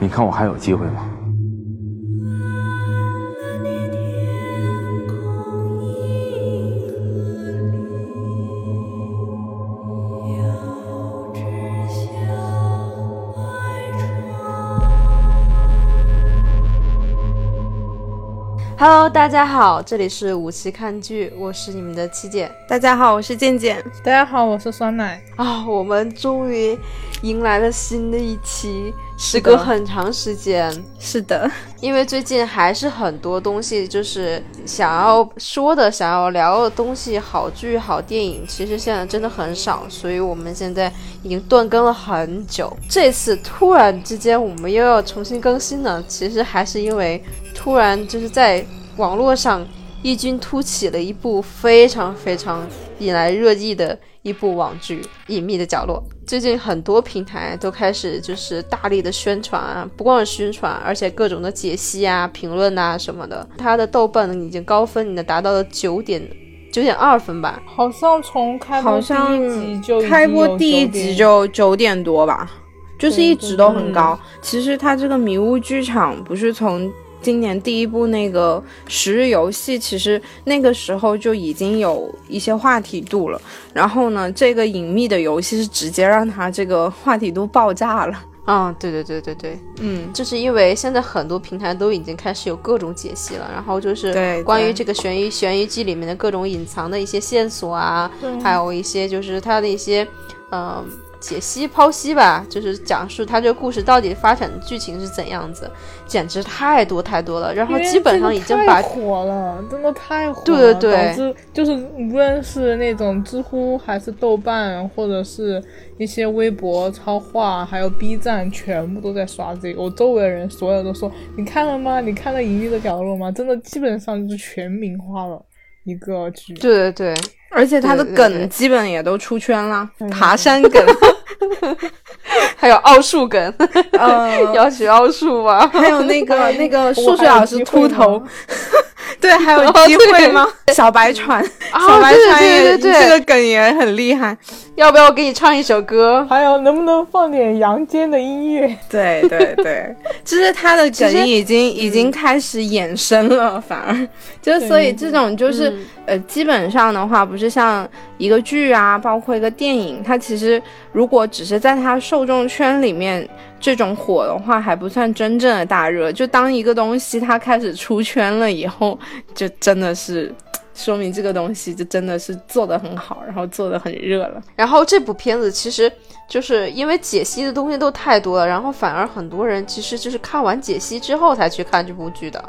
你看我还有机会吗？？Hello，大家好，这里是五期看剧，我是你们的七姐。大家好，我是健健。大家好，我是酸奶。啊，我们终于迎来了新的一期，时隔很长时间。是的，因为最近还是很多东西，就是想要说的、想要聊的东西，好剧、好电影，其实现在真的很少，所以我们现在已经断更了很久。这次突然之间，我们又要重新更新呢，其实还是因为。突然就是在网络上异军突起了一部非常非常引来热议的一部网剧《隐秘的角落》。最近很多平台都开始就是大力的宣传啊，不光是宣传，而且各种的解析啊、评论啊什么的。它的豆瓣已经高分，已经达到了九点九点二分吧？好像从开播第一集就开播第一集就九点多吧，就是一直都很高。其实它这个迷雾剧场不是从。今年第一部那个《十日游戏》，其实那个时候就已经有一些话题度了。然后呢，这个隐秘的游戏是直接让它这个话题度爆炸了。啊，对对对对对，嗯，就是因为现在很多平台都已经开始有各种解析了，然后就是关于这个悬疑悬疑剧里面的各种隐藏的一些线索啊，还有一些就是它的一些，嗯。解析剖析吧，就是讲述他这个故事到底发展的剧情是怎样子，简直太多太多了。然后基本上已经把火了，真的太火了。对对对，导致就是无论是那种知乎还是豆瓣，或者是一些微博超话，还有 B 站，全部都在刷这个。我周围的人所有都说：“你看了吗？你看了《隐秘的角落》吗？”真的基本上就是全民化了一个剧。对对对。而且他的梗基本也都出圈了，爬山梗，还有奥数梗，要学奥数吗？还有那个 那个数学老师秃头。对，还有机会吗？小白船，小白船也这个梗也很厉害。要不要我给你唱一首歌？还有，能不能放点阳间的音乐？对对对，就是他的梗已经 已经开始衍生了，反而就所以这种就是呃，基本上的话，不是像一个剧啊，包括一个电影，它其实如果只是在它受众圈里面。这种火的话还不算真正的大热，就当一个东西它开始出圈了以后，就真的是说明这个东西就真的是做得很好，然后做的很热了。然后这部片子其实就是因为解析的东西都太多了，然后反而很多人其实就是看完解析之后才去看这部剧的，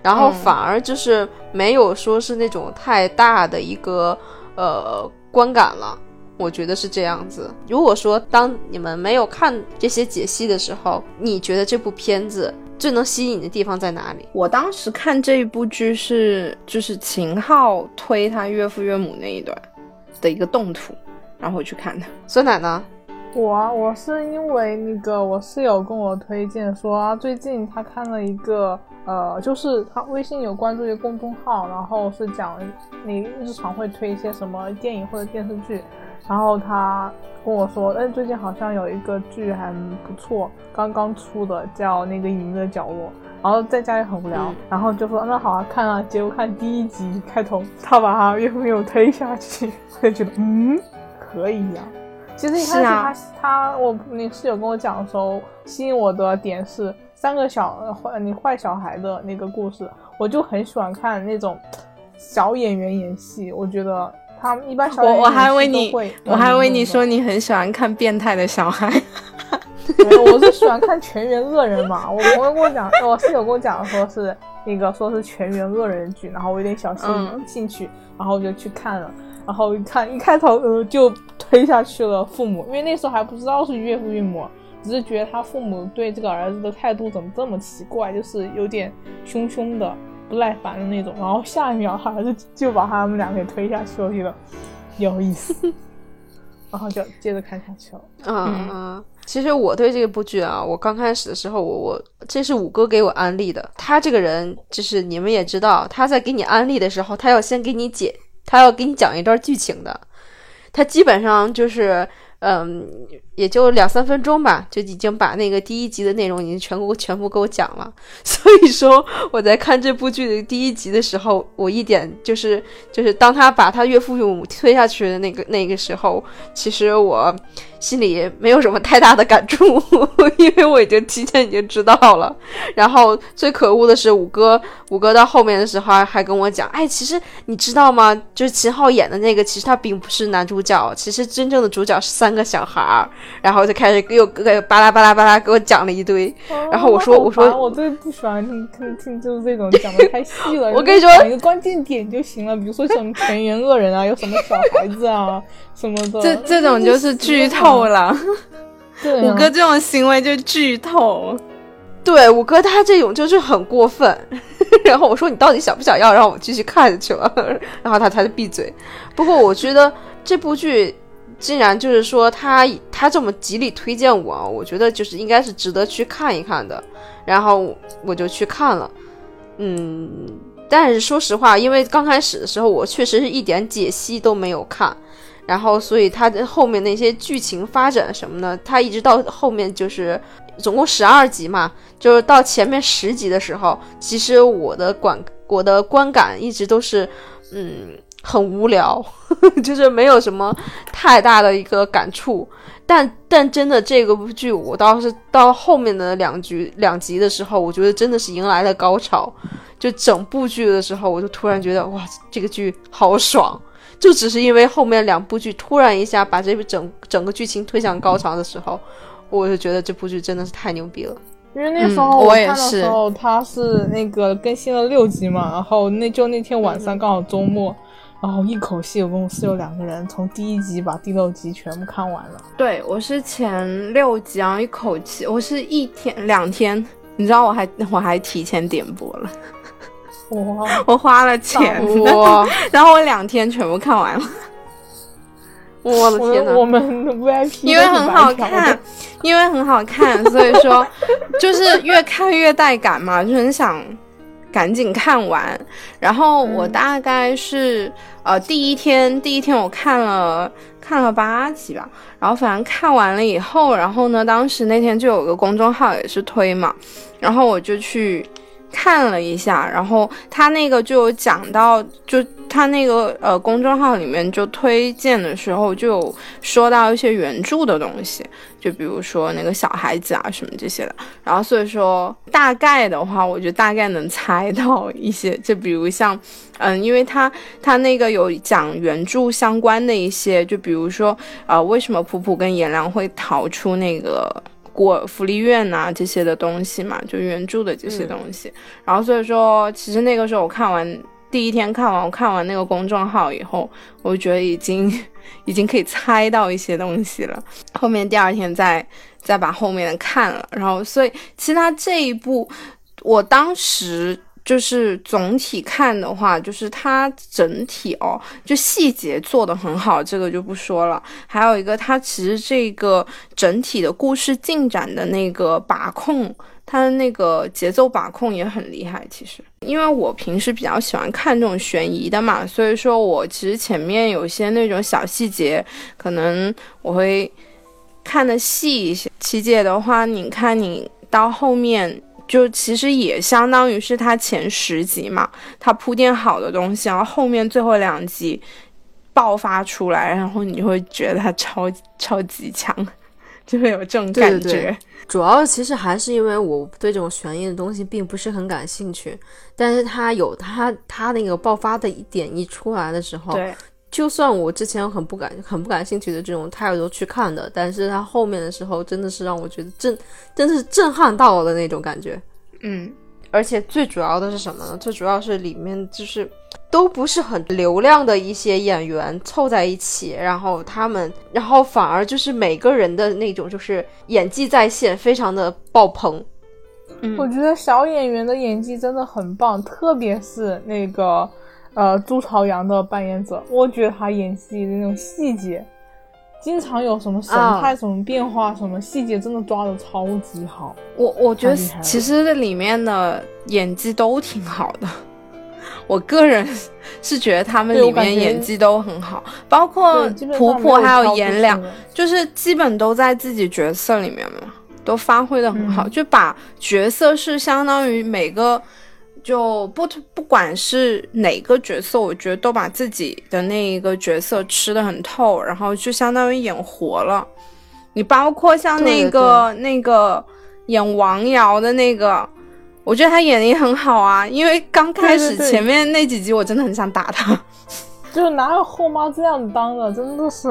然后反而就是没有说是那种太大的一个呃观感了。我觉得是这样子。如果说当你们没有看这些解析的时候，你觉得这部片子最能吸引你的地方在哪里？我当时看这一部剧是就是秦昊推他岳父岳母那一段的一个动图，然后我去看的。酸奶呢？我啊，我是因为那个我室友跟我推荐说啊，最近他看了一个呃，就是他微信有关注一个公众号，然后是讲你日常会推一些什么电影或者电视剧。然后他跟我说，哎，最近好像有一个剧还不错，刚刚出的，叫那个隐秘的角落。然后在家也很无聊，然后就说那好啊，看啊。结果看第一集开头，他把他岳父岳母推下去，我就觉得嗯，可以呀。其实一开始他他我你室友跟我讲的时候，吸引我的点是三个小坏你坏小孩的那个故事，我就很喜欢看那种小演员演戏，我觉得。他们一般小我我还为你，我还为你说你很喜欢看变态的小孩。没有，我是喜欢看全员恶人嘛。我朋友跟我讲，我室友跟我讲说是那个说是全员恶人剧，然后我有点小兴兴趣，然后我就去看了。然后一看一开头呃就 推下去了父母，因为那时候还不知道是岳父岳母，只是觉得他父母对这个儿子的态度怎么这么奇怪，就是有点凶凶的。不耐烦的那种，然后下一秒他儿子就把他们俩给推下去了，我觉得有意思，然后就接着看下去了。嗯嗯，其实我对这部剧啊，我刚开始的时候，我我这是五哥给我安利的。他这个人就是你们也知道，他在给你安利的时候，他要先给你解，他要给你讲一段剧情的。他基本上就是嗯，也就两三分钟吧，就已经把那个第一集的内容已经全部全部给我讲了。所以说我在看这部剧的第一集的时候，我一点就是就是当他把他岳父岳母推下去的那个那个时候，其实我心里没有什么太大的感触，因为我已经提前已经知道了。然后最可恶的是五哥，五哥到后面的时候还还跟我讲，哎，其实你知道吗？就是秦昊演的那个，其实他并不是男主角，其实真正的主角是三。个小孩儿，然后就开始给我给巴拉巴拉巴拉给我讲了一堆，然后我说我说我最不喜欢听听听就是这种讲的太细了。我跟你说讲一个关键点就行了，比如说什么全员恶人啊，有什么小孩子啊什么的，这这种就是剧透了。对五哥这种行为就剧透，对五哥他这种就是很过分。然后我说你到底想不想要让我继续看下去了？然后他他就闭嘴。不过我觉得这部剧。竟然就是说他他这么极力推荐我，我觉得就是应该是值得去看一看的，然后我就去看了，嗯，但是说实话，因为刚开始的时候我确实是一点解析都没有看，然后所以他后面那些剧情发展什么的，他一直到后面就是总共十二集嘛，就是到前面十集的时候，其实我的观我的观感一直都是嗯。很无聊呵呵，就是没有什么太大的一个感触。但但真的这个剧，我倒是到后面的两局两集的时候，我觉得真的是迎来了高潮。就整部剧的时候，我就突然觉得哇，这个剧好爽！就只是因为后面两部剧突然一下把这部整整个剧情推向高潮的时候，我就觉得这部剧真的是太牛逼了。因为那时候我看的时候，它是那个更新了六集嘛，然后那就那天晚上刚好周末。然后一口气，我跟我室友两个人从第一集把第六集全部看完了。对，我是前六集，然后一口气，我是一天两天，你知道我还我还提前点播了，哇，我花了钱哇，然后我两天全部看完了。我的天呐，我们 VIP 因为很好看，因为很好看，所以说就是越看越带感嘛，就很想。赶紧看完，然后我大概是呃第一天，第一天我看了看了八集吧，然后反正看完了以后，然后呢，当时那天就有个公众号也是推嘛，然后我就去。看了一下，然后他那个就有讲到，就他那个呃公众号里面就推荐的时候就有说到一些原著的东西，就比如说那个小孩子啊什么这些的。然后所以说大概的话，我就大概能猜到一些，就比如像嗯，因为他他那个有讲原著相关的一些，就比如说呃为什么普普跟颜良会逃出那个。过福利院呐这些的东西嘛，就援助的这些东西。然后所以说，其实那个时候我看完第一天看完，我看完那个公众号以后，我就觉得已经已经可以猜到一些东西了。后面第二天再再把后面的看了，然后所以其实他这一部，我当时。就是总体看的话，就是它整体哦，就细节做的很好，这个就不说了。还有一个，它其实这个整体的故事进展的那个把控，它的那个节奏把控也很厉害。其实，因为我平时比较喜欢看这种悬疑的嘛，所以说我其实前面有些那种小细节，可能我会看的细一些。七姐的话，你看你到后面。就其实也相当于是他前十集嘛，他铺垫好的东西，然后后面最后两集爆发出来，然后你就会觉得他超超级强，就会有这种感觉。主要其实还是因为我对这种悬疑的东西并不是很感兴趣，但是他有他他那个爆发的一点一出来的时候。对。就算我之前很不感很不感兴趣的这种态度去看的，但是他后面的时候真的是让我觉得震，真的是震撼到了的那种感觉。嗯，而且最主要的是什么呢？最主要是里面就是都不是很流量的一些演员凑在一起，然后他们，然后反而就是每个人的那种就是演技在线，非常的爆棚。嗯，我觉得小演员的演技真的很棒，特别是那个。呃，朱朝阳的扮演者，我觉得他演戏的那种细节，经常有什么神态、什么变化、什么细节，真的抓的超级好。我我觉得其实这里面的演技都挺好的。我个人是觉得他们里面演技都很好，包括婆婆还有颜良，就是基本都在自己角色里面嘛，都发挥的很好，嗯就把角色是相当于每个就不不管是哪个角色，我觉得都把自己的那一个角色吃的很透，然后就相当于演活了。你包括像那对个那个演王瑶的那个。我觉得他演的也很好啊，因为刚开始前面那几集我真的很想打他。就哪有后妈这样子当的，真的是，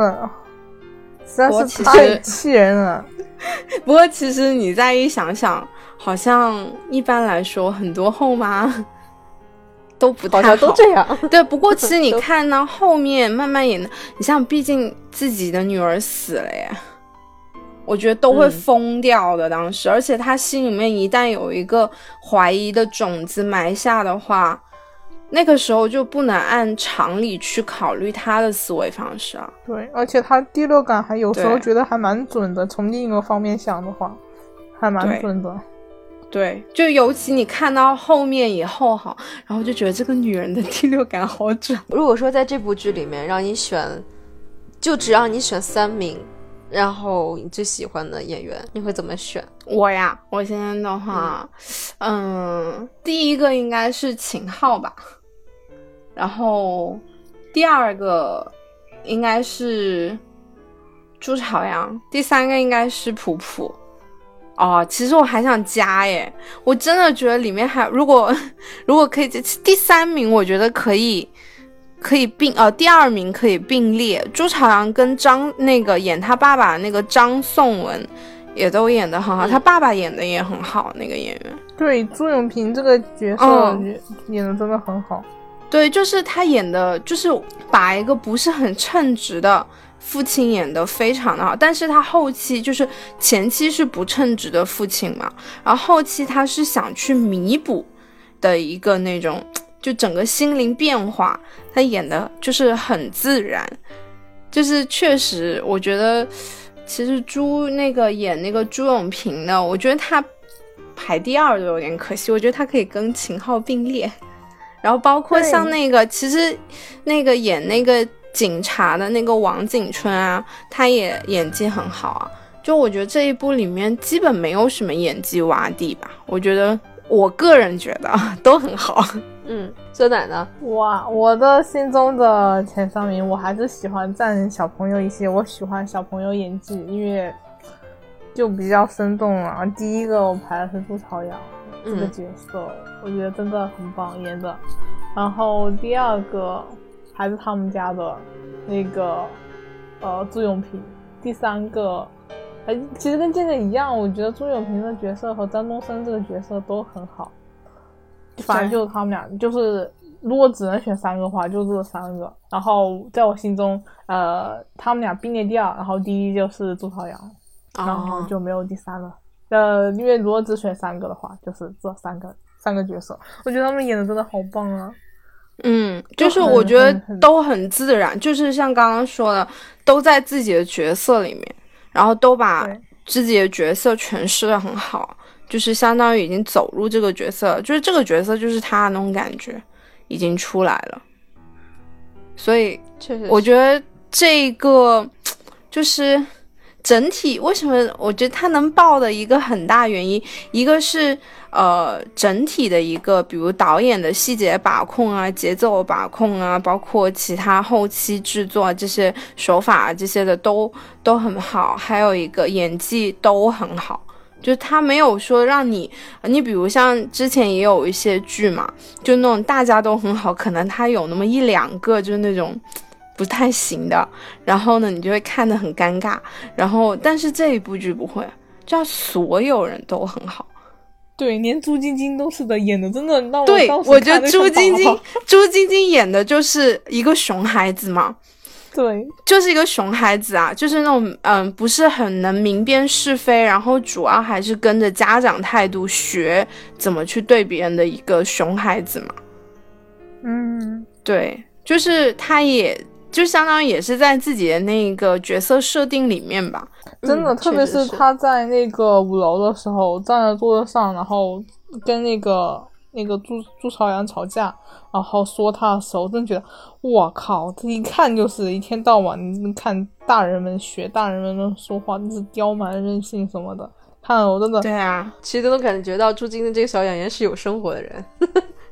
实在是太气人了。不过其实你再一想想，好像一般来说很多后妈 都不太好像都这样。对，不过其实你 看呢后面慢慢也能，你像毕竟自己的女儿死了耶，我觉得都会嗯疯掉的。当时，而且他心里面一旦有一个怀疑的种子埋下的话，那个时候就不能按常理去考虑他的思维方式啊。对，而且他第六感还有时候觉得还蛮准的，从另一个方面想的话，还蛮准的。对，就尤其你看到后面以后哈，然后就觉得这个女人的第六感好准。如果说在这部剧里面让你选，就只让你选三名，然后你最喜欢的演员，你会怎么选？我呀，我现在的话，嗯，第一个应该是秦昊吧，然后第二个应该是朱朝阳，第三个应该是普普。哦，其实我还想加耶，我真的觉得里面还如果如果可以第三名，我觉得可以可以并呃第二名可以并列，朱朝阳跟张那个演他爸爸那个张颂文也都演的很好，嗯他爸爸演的也很好，那个演员。对，朱永平这个角色演的真的很好。对，就是他演的，就是把一个不是很称职的父亲演的非常的好，但是他后期就是前期是不称职的父亲嘛，然后后期他是想去弥补的一个那种，就整个心灵变化，他演的就是很自然，就是确实我觉得，其实朱那个演那个朱永平的，我觉得他排第二都有点可惜，我觉得他可以跟秦昊并列。然后包括像那个，其实那个演那个警察的那个王景春啊，他也演技很好啊。就我觉得这一部里面基本没有什么演技洼地吧，我觉得我个人觉得 都很好。嗯，酸奶呢？哇，我的心中的前三名，我还是喜欢占小朋友一些。我喜欢小朋友演技，因为就比较生动啊。第一个我排的是朱朝阳这个嗯角色，我觉得真的很棒演的。然后第二个还是他们家的那个呃朱永平。第三个，哎，其实跟健健一样，我觉得朱永平的角色和张东升这个角色都很好。反正就是他们俩，就是如果只能选三个的话，就这三个。然后在我心中，呃，他们俩并列第二，然后第一就是朱朝阳，然后哦，就没有第三了。呃，因为如果只选三个的话，就是这三个三个角色，我觉得他们演的真的好棒啊！嗯，就就是我觉得都很自然，就是像刚刚说的，都在自己的角色里面，然后都把自己的角色诠释的很好，就是相当于已经走入这个角色，就是这个角色就是他的那种感觉已经出来了，所以确实，我觉得这个就是整体为什么我觉得它能爆的一个很大原因，一个是呃整体的一个，比如导演的细节把控啊、节奏把控啊，包括其他后期制作这些手法啊这些的都都很好，还有一个演技都很好。就他没有说让你，你比如像之前也有一些剧嘛，就那种大家都很好，可能他有那么一两个就是那种不太行的，然后呢，你就会看得很尴尬。然后，但是这一部剧不会，就要所有人都很好。对，连朱晶晶都是的，演的真的让我对，我觉得朱晶晶 朱晶晶演的就是一个熊孩子嘛，对就是一个熊孩子啊，就是那种嗯，不是很能明辨是非，然后主要还是跟着家长态度学怎么去对别人的一个熊孩子嘛。嗯，对，就是他也就相当于也是在自己的那个角色设定里面吧。真的，嗯特别是他在那个五楼的时候站在桌子上，然后跟那个那个朱朱朝阳吵架，然后说他的时候，真觉得我靠，这一看就是一天到晚看大人们学大人们说话，真是刁蛮任性什么的。看了我真的对啊，其实都能感觉到朱晶的这个小演员是有生活的人，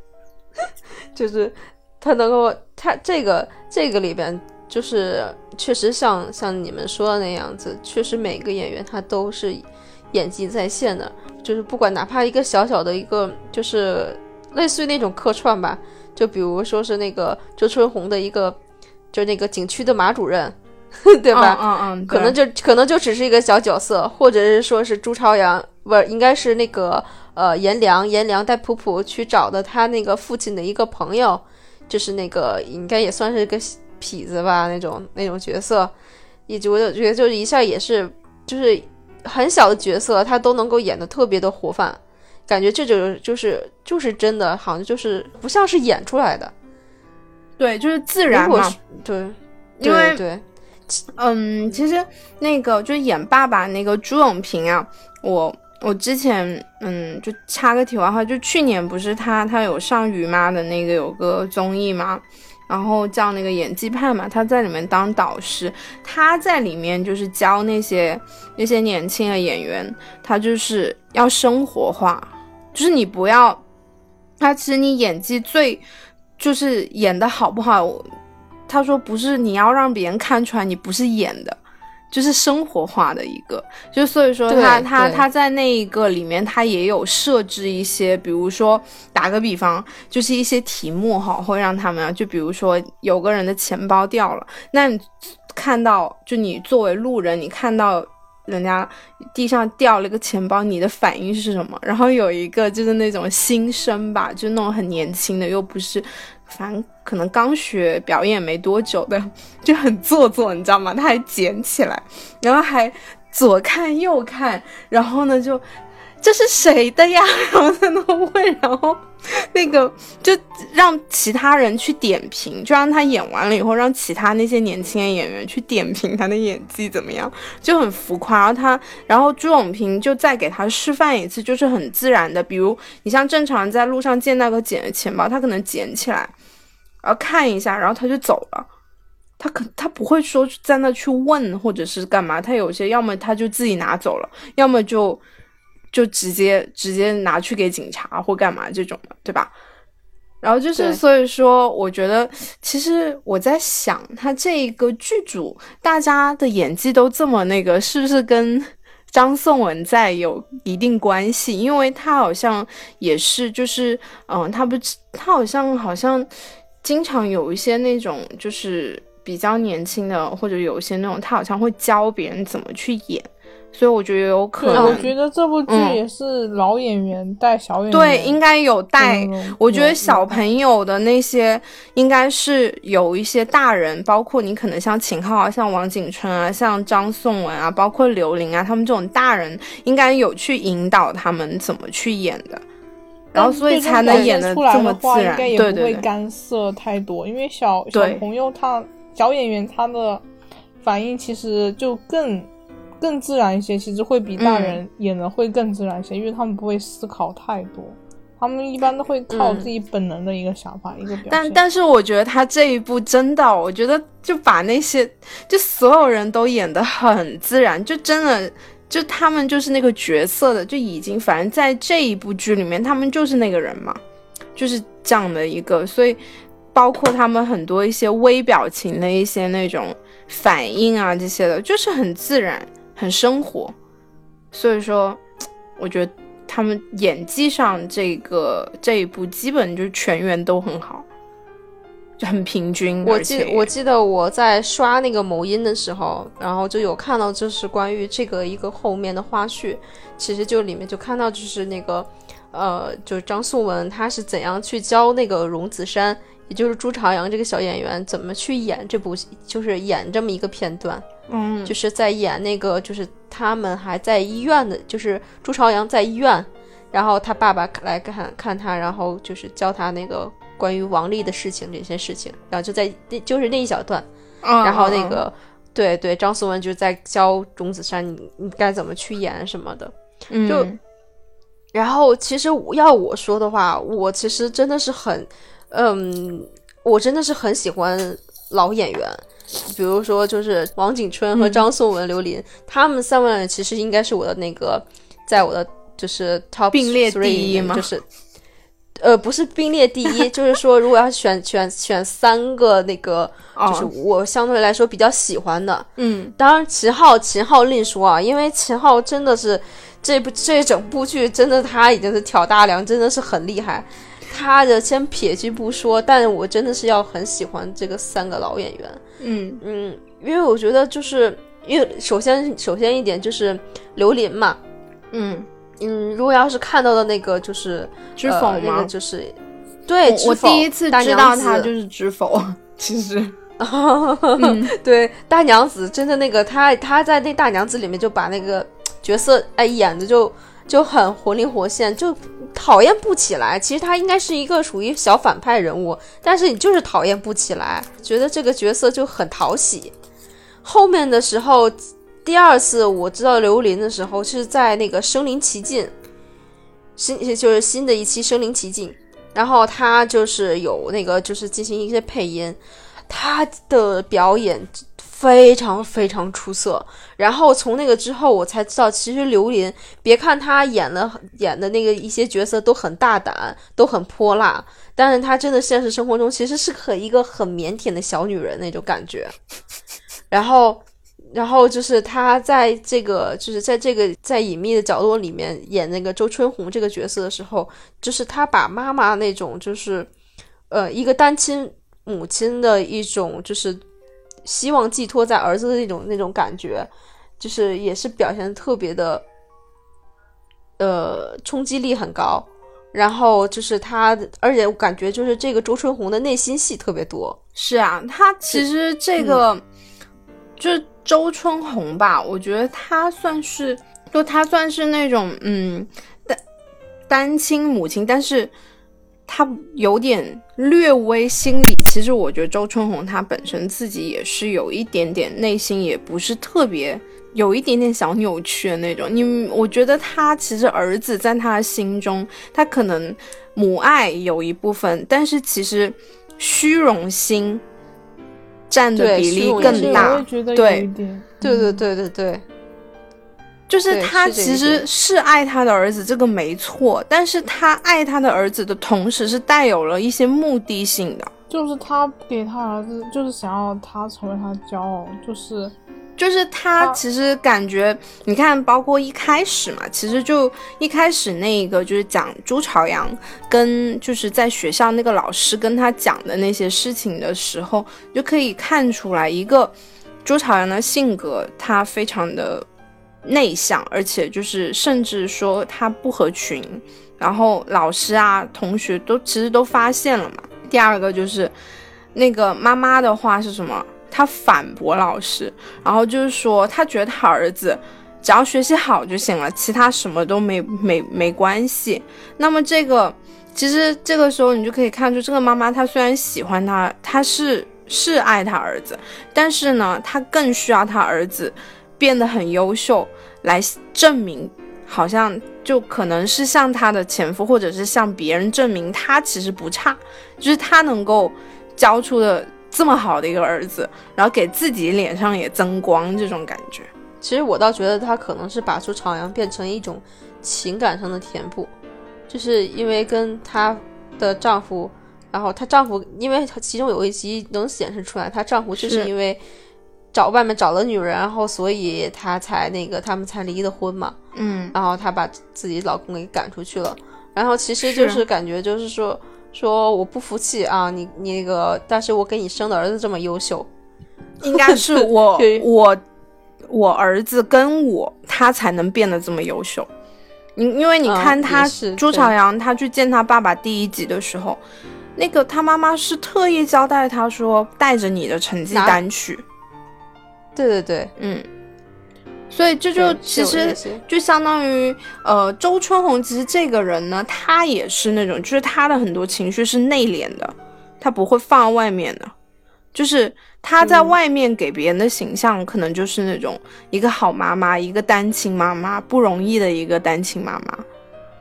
就是他能够他这个这个里边就是确实像像你们说的那样子，确实每个演员他都是演技在线的，就是不管哪怕一个小小的一个就是类似于那种客串吧，就比如说是那个周春红的一个就那个景区的马主任。对吧？嗯嗯，可能就可能就只是一个小角色，或者是说是朱朝阳，不是应该是那个呃颜良，颜良带普普去找的他那个父亲的一个朋友，就是那个应该也算是个痞子吧，那种那种角色，以及我就觉得就是一下也是就是很小的角色，他都能够演的特别的活泛，感觉这就就是就是真的，好像就是不像是演出来的，对，就是自然嘛，对，因为对。嗯，其实那个就是演爸爸那个朱永平啊，我我之前嗯就插个题外话，就去年不是他他有上于妈的那个有个综艺嘛，然后叫那个演技派嘛，他在里面当导师，他在里面就是教那些那些年轻的演员，他就是要生活化，就是你不要，他其实你演技最就是演的好不好。他说：“不是你要让别人看出来你不是演的，就是生活化的一个。就所以说他他他在那一个里面，他也有设置一些，比如说打个比方，就是一些题目哈，会让他们就比如说有个人的钱包掉了，那你看到就你作为路人，你看到人家地上掉了个钱包，你的反应是什么？然后有一个就是那种新生吧，就那种很年轻的，又不是。”反正可能刚学表演没多久的，就很做作，你知道吗？他还捡起来，然后还左看右看，然后呢就这是谁的呀？然后在那问，然后那个就让其他人去点评，就让他演完了以后，让其他那些年轻的演员去点评他的演技怎么样，就很浮夸。然后他，然后朱永平就再给他示范一次，就是很自然的，比如你像正常在路上见那个捡的钱包，他可能捡起来。然后看一下，然后他就走了。他可他不会说在那去问或者是干嘛。他有些要么他就自己拿走了，要么就就直接直接拿去给警察或干嘛这种的，对吧？然后就是所以说，我觉得其实我在想，他这一个剧组大家的演技都这么那个，是不是跟张颂文在有一定关系？因为他好像也是，就是嗯，他不他好像好像。经常有一些那种就是比较年轻的，或者有一些那种，他好像会教别人怎么去演，所以我觉得有可能。我觉得这部剧也是老演员带小演员，对，应该有带。我觉得小朋友的那些应该是有一些大人，包括你可能像秦昊啊、像王景春啊、像张颂文啊，包括刘琳啊，他们这种大人应该有去引导他们怎么去演的。然后，所以才能演的这么自然。对对对，不会干涉太多，因为小小朋友他小演员他的反应其实就更更自然一些，其实会比大人演的会更自然一些，因为他们不会思考太多，他们一般都会靠自己本能的一个想法一个表现。但但是我觉得他这一部真的，我觉得就把那些就所有人都演的很自然，就真的。就他们就是那个角色的，就已经反正在这一部剧里面，他们就是那个人嘛，就是这样的一个，所以包括他们很多一些微表情的一些那种反应啊，这些的，就是很自然、很生活。所以说，我觉得他们演技上这个这一部基本就全员都很好。就很平均。我记我记得我在刷那个某音的时候，然后就有看到，就是关于这个一个后面的花絮，其实就里面就看到，就是那个，呃，就是张颂文他是怎样去教那个荣梓杉，也就是朱朝阳这个小演员怎么去演这部，就是演这么一个片段，嗯，就是在演那个，就是他们还在医院的，就是朱朝阳在医院，然后他爸爸来看看他，然后就是教他那个。关于王丽的事情，这些事情，然后就在那，就是那一小段，然后那个，对对，张颂文就在教钟子山，你你该怎么去演什么的，就然后其实要我说的话，我其实真的是很，嗯，我真的是很喜欢老演员，比如说就是王景春和张颂文、刘琳，他们三位人其实应该是我的那个，在我的就是 top 并列第一吗就是。呃，不是并列第一，就是说，如果要选选选三个那个，就是哦我相对来说比较喜欢的，嗯，当然，秦昊秦昊另说啊，因为秦昊真的是这部这整部剧真的他已经是挑大梁，真的是很厉害。他的先撇去不说，但是我真的是要很喜欢这个三个老演员，嗯。嗯，因为我觉得就是因为首先首先一点就是刘琳嘛，嗯，嗯，如果要是看到的那个就是呃知否吗？那个？就是对，我我第一次知道他就是知否，其实，嗯。对，大娘子真的那个，她她在那大娘子里面就把那个角色哎演的就就很活灵活现，就讨厌不起来。其实他应该是一个属于小反派人物，但是你就是讨厌不起来，觉得这个角色就很讨喜。后面的时候，第二次我知道刘琳的时候是在那个《身临其境》，新就是新的一期《身临其境》，然后他就是有那个就是进行一些配音。他的表演非常非常出色。然后从那个之后，我才知道，其实刘琳，别看她演的演的那个一些角色都很大胆，都很泼辣，但是她真的现实生活中其实是个一个很腼腆的小女人那种感觉。然后，然后就是她在这个就是在这个在隐秘的角落里面演那个周春红这个角色的时候，就是她把妈妈那种就是呃一个单亲。母亲的一种就是希望寄托在儿子的那种那种感觉，就是也是表现的特别的，呃，冲击力很高。然后就是他，而且我感觉就是这个周春红的内心戏特别多。是啊，他其实这个、就是周春红吧，我觉得他算是，就他算是那种嗯单单亲母亲，但是他有点略微心理。其实我觉得周春红她本身自己也是有一点点内心也不是特别。有一点点小扭曲的那种，你我觉得她其实儿子在她的心中，她可能母爱有一部分，但是其实虚荣心占的比例更大。对，对对嗯对对对，就是对他其实是爱他的儿子，这个没错，但是他爱他的儿子的同时是带有了一些目的性的，就是他给他儿子，就是想要他成为他的骄傲，就是就是他啊其实感觉，你看，包括一开始嘛，其实就一开始那个就是讲朱朝阳跟就是在学校那个老师跟他讲的那些事情的时候，就可以看出来一个朱朝阳的性格，他非常的内向，而且就是甚至说他不合群，然后老师啊、同学都其实都发现了嘛。第二个就是那个妈妈的话是什么？她反驳老师，然后就是说她觉得她儿子只要学习好就行了，其他什么都没没没关系。那么这个其实这个时候你就可以看出，这个妈妈她虽然喜欢他，她是是爱她儿子，但是呢，她更需要她儿子变得很优秀来证明，好像就可能是向她的前夫，或者是向别人证明她其实不差，就是她能够教出的这么好的一个儿子，然后给自己脸上也增光，这种感觉。其实我倒觉得她可能是把出朝阳变成一种情感上的填补，就是因为跟她的丈夫，然后她丈夫，因为其中有一集能显示出来，她丈夫就是是因为找外面找了女人，然后所以他才那个他们才离的婚嘛，嗯，然后她把自己老公给赶出去了，然后其实就是是。感觉就是说说我不服气啊，你你那个，但是我给你生的儿子这么优秀，应该是我 我我儿子跟我他才能变得这么优秀。因因为你看他、是朱朝阳，他去见他爸爸第一集的时候，那个他妈妈是特意交代他说带着你的成绩单去，对对对，嗯，所以这就其实就相当于呃，周春红其实这个人呢，他也是那种，就是他的很多情绪是内敛的，他不会放在外面的，就是他在嗯外面给别人的形象，可能就是那种一个好妈妈，一个单亲妈妈，不容易的一个单亲妈妈。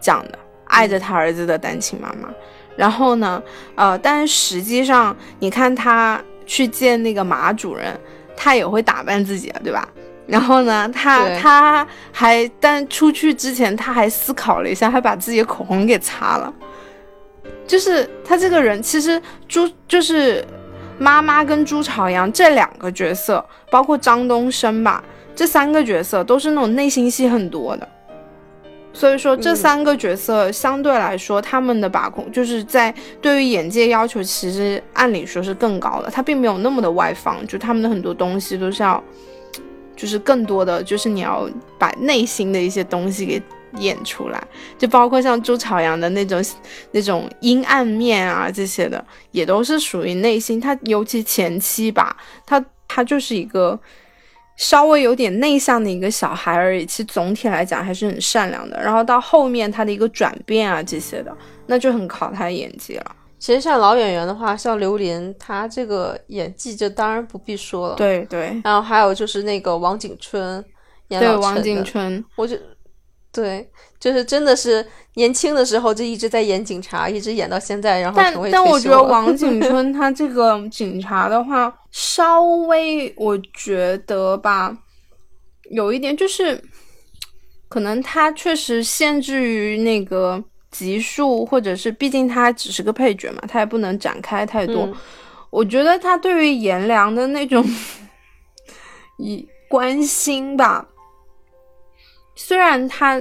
讲的，爱着他儿子的单亲妈妈。然后呢，呃，但实际上你看他去见那个马主任，他也会打扮自己对吧？然后呢，他他还但出去之前他还思考了一下，还把自己的口红给擦了。就是他这个人，其实朱就是妈妈跟朱朝阳这两个角色，包括张东升吧，这三个角色都是那种内心戏很多的。所以说这三个角色相对来说，他们的把控就是在对于眼界要求，其实按理说是更高的。他并没有那么的外放，就他们的很多东西都是要，就是更多的就是你要把内心的一些东西给。演出来，就包括像朱朝阳的那种、那种阴暗面啊，这些的也都是属于内心。他尤其前期吧，他他就是一个稍微有点内向的一个小孩而已。其实总体来讲还是很善良的。然后到后面他的一个转变啊，这些的，那就很考他的演技了。其实像老演员的话，像刘琳，他这个演技就当然不必说了。对对。然后还有就是那个王景春，演对王景春，我就。对，就是真的是年轻的时候就一直在演警察，一直演到现在，然后成为但但我觉得王景春 他这个警察的话，稍微我觉得吧，有一点就是，可能他确实限制于那个集数，或者是毕竟他只是个配角嘛，他也不能展开太多。我觉得他对于颜良的那种 以关心吧。虽然他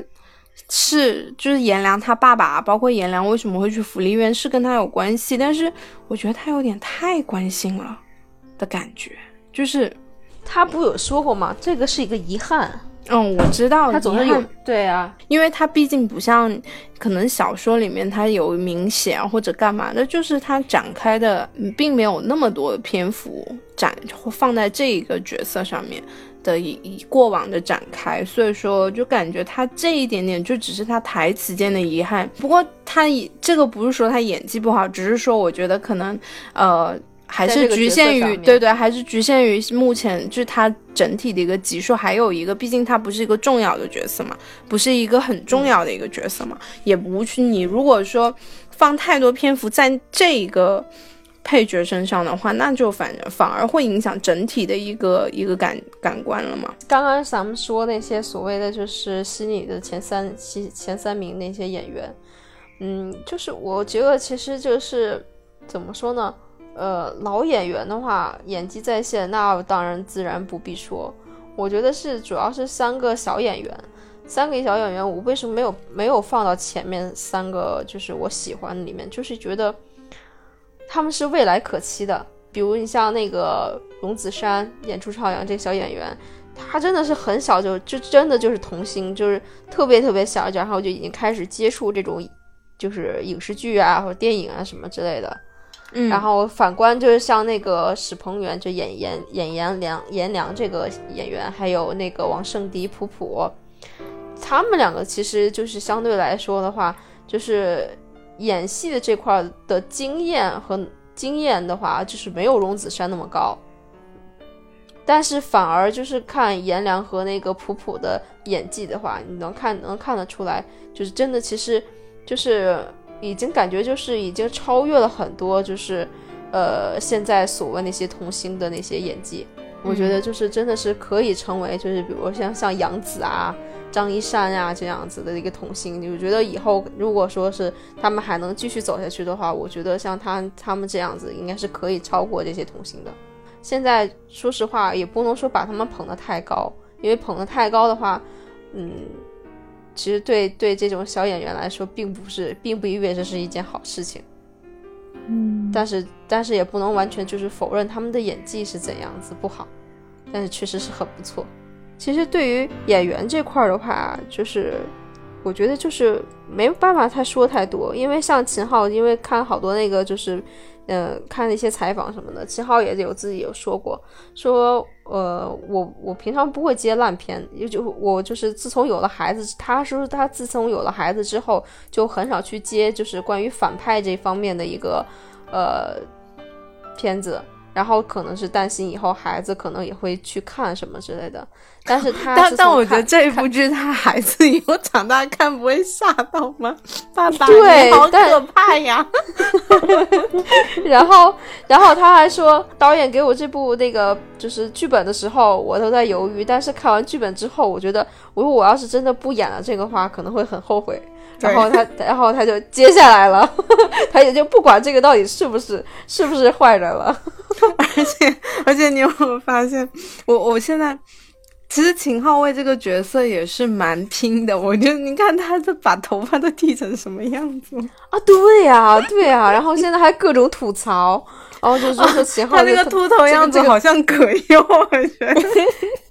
是就是颜良他爸爸，包括颜良为什么会去福利院是跟他有关系，但是我觉得他有点太关心了的感觉，就是他不有说过吗？这个是一个遗憾。嗯，我知道，他总是有对啊，因为他毕竟不像可能小说里面他有明显或者干嘛的，就是他展开的并没有那么多篇幅展放在这一个角色上面。的以以过往的展开，所以说就感觉他这一点点就只是他台词间的遗憾。不过他这个不是说他演技不好，只是说我觉得可能呃还是局限于对对，还是局限于目前就是他整体的一个集数。还有一个，毕竟他不是一个重要的角色嘛，不是一个很重要的一个角色嘛，也不去你如果说放太多篇幅在这一个。配角身上的话，那就反反而会影响整体的一个一个感感官了嘛。刚刚咱们说那些所谓的就是心里的前三前前三名那些演员，嗯，就是我觉得其实就是怎么说呢？呃，老演员的话演技在线，那当然自然不必说。我觉得是主要是三个小演员，三个小演员，我为什么没有没有放到前面三个？就是我喜欢里面，就是觉得。他们是未来可期的，比如你像那个荣梓杉演朱朝阳这个小演员，他真的是很小就就真的就是童星，就是特别特别小，然后就已经开始接触这种就是影视剧啊或者电影啊什么之类的。嗯，然后反观就是像那个史鹏元就演演演颜良颜良这个演员，还有那个王圣迪普普，他们两个其实就是相对来说的话，就是。演戏的这块的经验和经验的话，就是没有荣梓杉那么高，但是反而就是看颜良和那个普普的演技的话，你能看能看得出来，就是真的，其实就是已经感觉就是已经超越了很多，就是呃现在所谓那些童星的那些演技，我觉得就是真的是可以成为就是比如像像杨紫啊。张一山呀，这样子的一个童星，我觉得以后如果说是他们还能继续走下去的话，我觉得像他他们这样子，应该是可以超过这些童星的。现在说实话，也不能说把他们捧得太高，因为捧得太高的话，嗯，其实对对这种小演员来说，并不是，并不意味着是一件好事情。嗯，但是但是也不能完全就是否认他们的演技是怎样子不好，但是确实是很不错。其实对于演员这块的话，就是我觉得就是没有办法太说太多，因为像秦昊，因为看好多那个就是，呃，看那些采访什么的，秦昊也有自己有说过，说呃，我我平常不会接烂片，也就我就是自从有了孩子，他说他自从有了孩子之后，就很少去接就是关于反派这方面的一个呃片子。然后可能是担心以后孩子可能也会去看什么之类的。但是他但但我觉得这一部剧，他孩子以后长大看不会吓到吗？爸爸，对你好可怕呀！然后，然后他还说，导演给我这部那个就是剧本的时候，我都在犹豫。但是看完剧本之后，我觉得，如果我要是真的不演了这个话，可能会很后悔。然后他，然后他就接下来了，他也就不管这个到底是不是是不是坏人了。而且而且，你有没有发现，我我现在其实秦昊为这个角色也是蛮拼的。我觉得你看他这把头发都剃成什么样子，啊，对呀、对呀、然后现在还各种吐槽，然后就说说秦昊他那个秃头样子好像葛优，我觉得。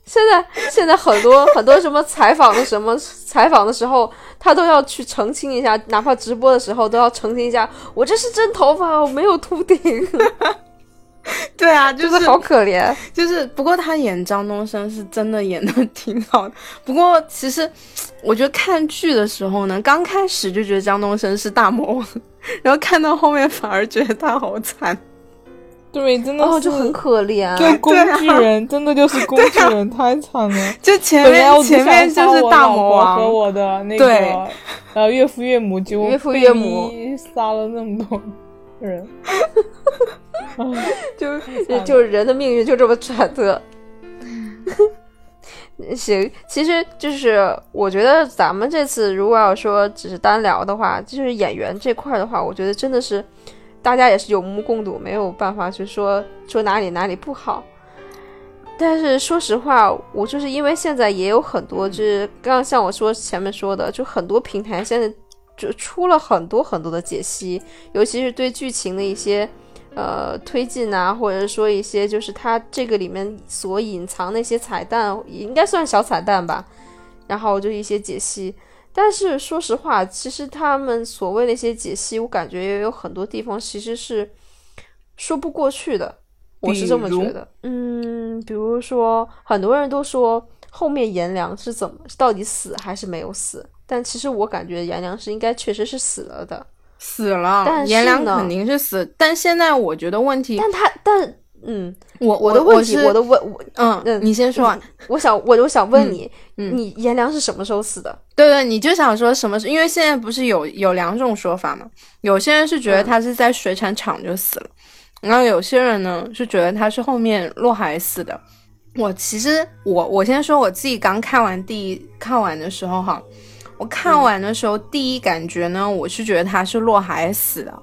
现在现在很多很多什么采访的什么采访的时候，他都要去澄清一下，哪怕直播的时候都要澄清一下，我这是真头发，我没有秃顶，对啊，就就是是好可怜。就是，不过他演张东升是真的演的 挺好的。不过其实我觉得看剧的时候呢，刚开始就觉得张东升是大魔王，然后看到后面反而觉得他好惨。对，真的然后是就很可怜，对工具人，真的就是工具人，太惨了。就前面前面就是大魔王和，我的那对个呃岳父岳母，就岳父岳母杀了那么多人，就惨就是人的命运就这么忐忑。行，其实就是我觉得咱们这次如果要说只是单聊的话，就是演员这块的话，我觉得真的是大家也是有目共睹，没有办法去说说哪里哪里不好。但是说实话，我就是因为现在也有很多，就是刚刚像我说前面说的，就很多平台现在就出了很多很多的解析，尤其是对剧情的一些呃推进啊，或者说一些就是它这个里面所隐藏的一些彩蛋，应该算小彩蛋吧。然后就一些解析，但是说实话，其实他们所谓的一些解析，我感觉也有很多地方其实是说不过去的。我是这么觉得，嗯，比如说很多人都说后面颜良是怎么到底死还是没有死，但其实我感觉颜良是应该确实是死了的，死了但，颜良肯定是死，但现在我觉得问题，但他但嗯，我我的问题，我的问我嗯，嗯你先说完。我想我我想问嗯你，嗯你颜良是什么时候死的？对对，你就想说什么？因为现在不是有有两种说法嘛？有些人是觉得他是在水产厂就死了，然后有些人呢是觉得他是后面落海死的。我其实我我先说我自己刚看完第一看完的时候哈，我看完的时候、第一感觉呢，我是觉得他是落海死的，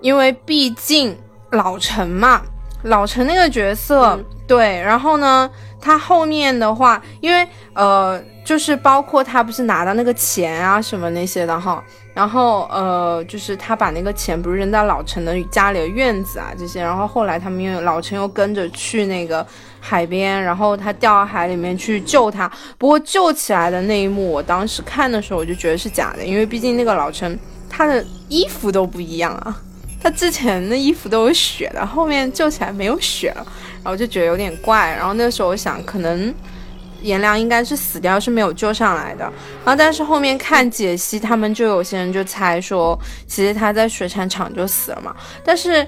因为毕竟老陈嘛，老陈那个角色、嗯。对，然后呢，他后面的话，因为呃，就是包括他不是拿到那个钱啊什么那些的哈，然后呃，就是他把那个钱不是扔到老陈的家里的院子啊这些，然后后来他们又老陈又跟着去那个海边，然后他掉到海里面去救他，不过救起来的那一幕，我当时看的时候我就觉得是假的，因为毕竟那个老陈他的衣服都不一样啊。他之前的衣服都有血的，后面救起来没有血了，然后就觉得有点怪。然后那时候我想，可能颜良应该是死掉，是没有救上来的。然后但是后面看解析，他们就有些人就猜说，其实他在水产厂就死了嘛。但是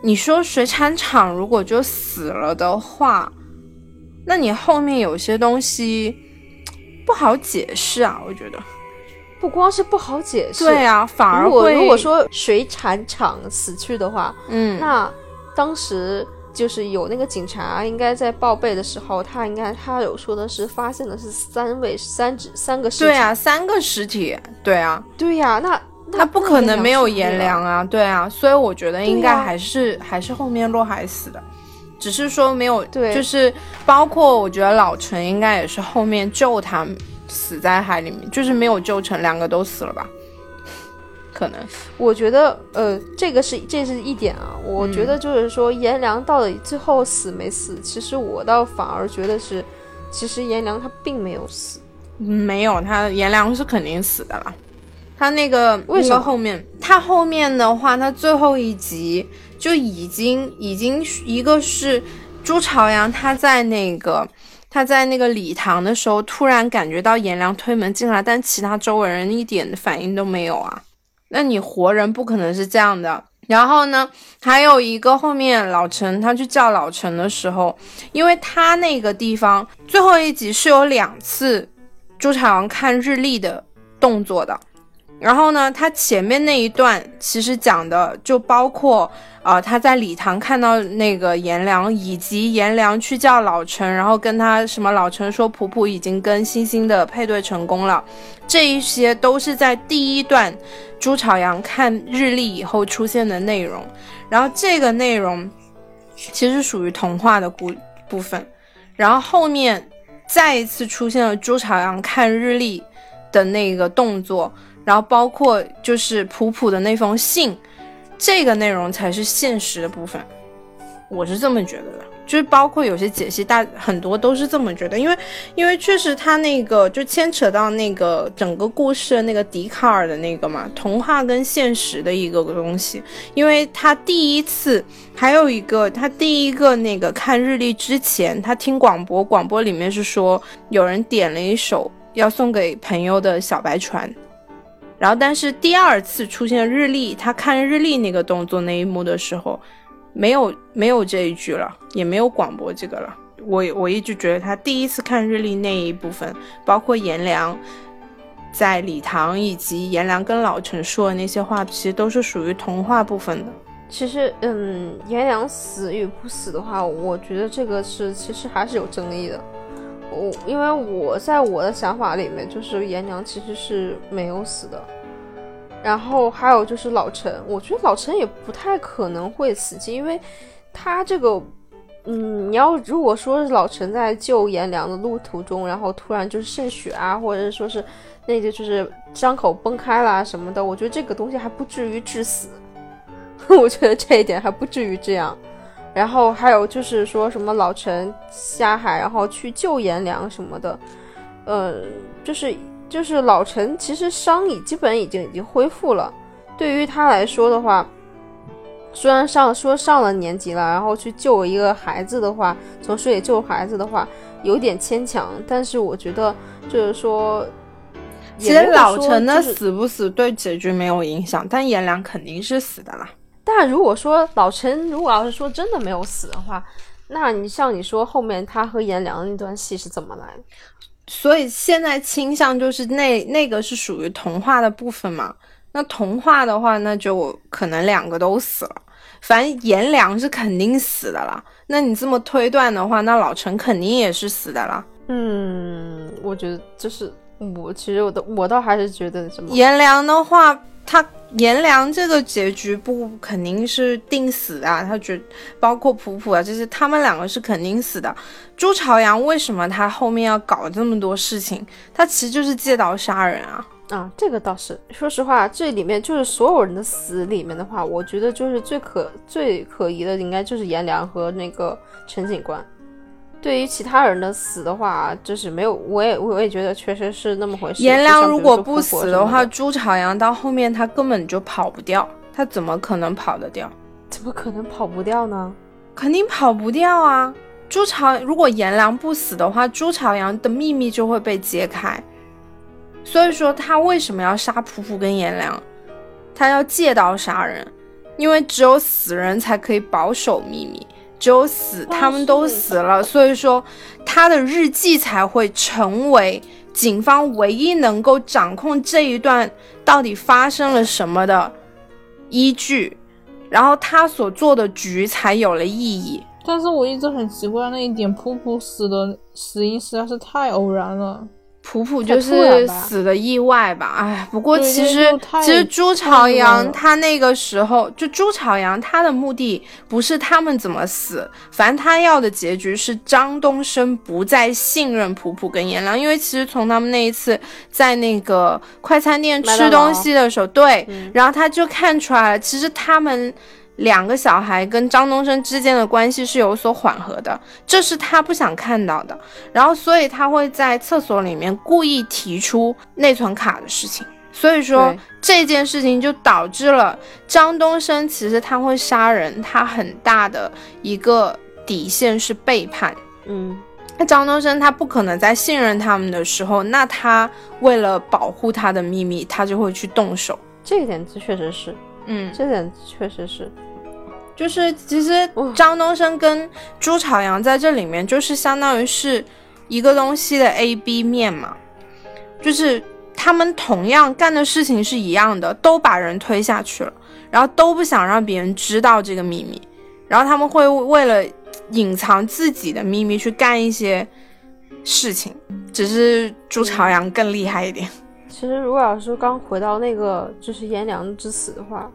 你说水产厂如果就死了的话，那你后面有些东西不好解释啊，我觉得。不光是不好解释，对啊，反而如果会如果说水产厂死去的话，嗯，那当时就是有那个警察应该在报备的时候，他应该他有说的是发现的是三位三只三个尸体，对啊，三个尸体，对啊。对呀、那那不可能没有颜颜良啊，对啊，所以我觉得应该还是、还是后面落海死的，只是说没有，对就是包括我觉得老陈应该也是后面救他死在海里面，就是没有救成，两个都死了吧？可能我觉得，呃，这个是这是一点啊。我觉得就是说，颜良到底最后死没死？其实我倒反而觉得是，其实颜良他并没有死。没有他颜良是肯定死的了。他那个为什么后面，他后面的话，他最后一集就已经已经一个是朱朝阳他在那个他在那个礼堂的时候，突然感觉到颜良推门进来，但其他周围人一点反应都没有啊。那你活人不可能是这样的，然后呢，还有一个后面老陈他去叫老陈的时候，因为他那个地方最后一集是有两次朱朝阳看日历的动作的。然后呢，他前面那一段其实讲的就包括，呃，他在礼堂看到那个颜良，以及颜良去叫老陈，然后跟他什么老陈说普普已经跟星星的配对成功了，这一些都是在第一段朱朝阳看日历以后出现的内容。然后这个内容其实属于童话的部部分，然后后面再一次出现了朱朝阳看日历的那个动作。然后包括就是普普的那封信，这个内容才是现实的部分，我是这么觉得的。就是包括有些解析，大很多都是这么觉得，因为因为确实他那个就牵扯到那个整个故事的那个笛卡尔的那个嘛，童话跟现实的一个东西。因为他第一次还有一个，他第一个那个看日历之前，他听广播，广播里面是说有人点了一首要送给朋友的小白船。然后，但是第二次出现日历，他看日历那个动作那一幕的时候，没有没有这一句了，也没有广播这个了。我我一直觉得他第一次看日历那一部分，包括颜良在礼堂以及颜良跟老陈说的那些话，其实都是属于童话部分的。其实，嗯，颜良死与不死的话，我觉得这个是其实还是有争议的。我因为我在我的想法里面，就是颜良其实是没有死的，然后还有就是老陈，我觉得老陈也不太可能会死机，因为他这个，嗯，你要如果说是老陈在救颜良的路途中，然后突然就是渗血啊，或者说是那个就是伤口崩开了什么的，我觉得这个东西还不至于致死，我觉得这一点还不至于这样。然后还有就是说什么老陈下海，然后去救颜良什么的，呃，就是就是老陈其实伤已基本已经已经恢复了。对于他来说的话，虽然上说上了年纪了，然后去救一个孩子的话，从水里救孩子的话有点牵强，但是我觉得就是说，其实老陈的死不死对结局没有影响，但颜良肯定是死的啦。但如果说老陈如果要是说真的没有死的话，那你像你说后面他和颜良那段戏是怎么来？所以现在倾向就是那那个是属于童话的部分嘛？那童话的话，那就可能两个都死了。反正颜良是肯定死的了。那你这么推断的话，那老陈肯定也是死的了。嗯，我觉得就是我其实我都我倒还是觉得什么颜良的话。他颜良这个结局不肯定是定死的，他觉包括普普啊这些，他们两个是肯定死的。朱朝阳为什么他后面要搞这么多事情？他其实就是借刀杀人啊！啊，这个倒是，说实话，这里面就是所有人的死里面的话，我觉得就是最可最可疑的，应该就是颜良和那个陈警官。对于其他人的死的话，就是没有，我也我也觉得确实是那么回事。颜良如果不死的话，朱朝阳到后面他根本就跑不掉，他怎么可能跑得掉？怎么可能跑不掉呢？肯定跑不掉啊！朱朝如果颜良不死的话，朱朝阳的秘密就会被揭开。所以说他为什么要杀普普跟颜良？他要借刀杀人，因为只有死人才可以保守秘密。只有死，他们都死了，所以说他的日记才会成为警方唯一能够掌控这一段到底发生了什么的依据，然后他所做的局才有了意义。但是我一直很奇怪那一点，噗噗死的死因实在是太偶然了。普普就是死的意外吧，哎，不过其实其实朱朝阳他那个时候就朱朝阳他的目的不是他们怎么死，反正他要的结局是张东升不再信任普普跟颜良，因为其实从他们那一次在那个快餐店吃东西的时候，对，然后他就看出来了，其实他们。两个小孩跟张东升之间的关系是有所缓和的，这是他不想看到的。然后，所以他会在厕所里面故意提出内存卡的事情。所以说这件事情就导致了张东升其实他会杀人，他很大的一个底线是背叛。嗯，那张东升他不可能在信任他们的时候，那他为了保护他的秘密，他就会去动手。这一点确实是。嗯，这点确实是。就是其实张东升跟朱朝阳在这里面就是相当于是一个东西的 A B 面嘛，就是他们同样干的事情是一样的，都把人推下去了，然后都不想让别人知道这个秘密，然后他们会为了隐藏自己的秘密去干一些事情，只是朱朝阳更厉害一点。其实如果要是刚回到那个就是颜良之死的话。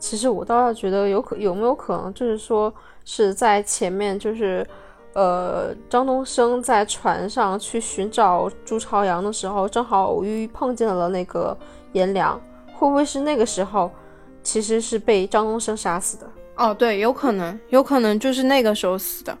其实我倒要觉得有可有没有可能，就是说是在前面，就是呃张东升在船上去寻找朱朝阳的时候，正好偶遇碰见了那个颜良，会不会是那个时候其实是被张东升杀死的？哦，对，有可能，有可能就是那个时候死的，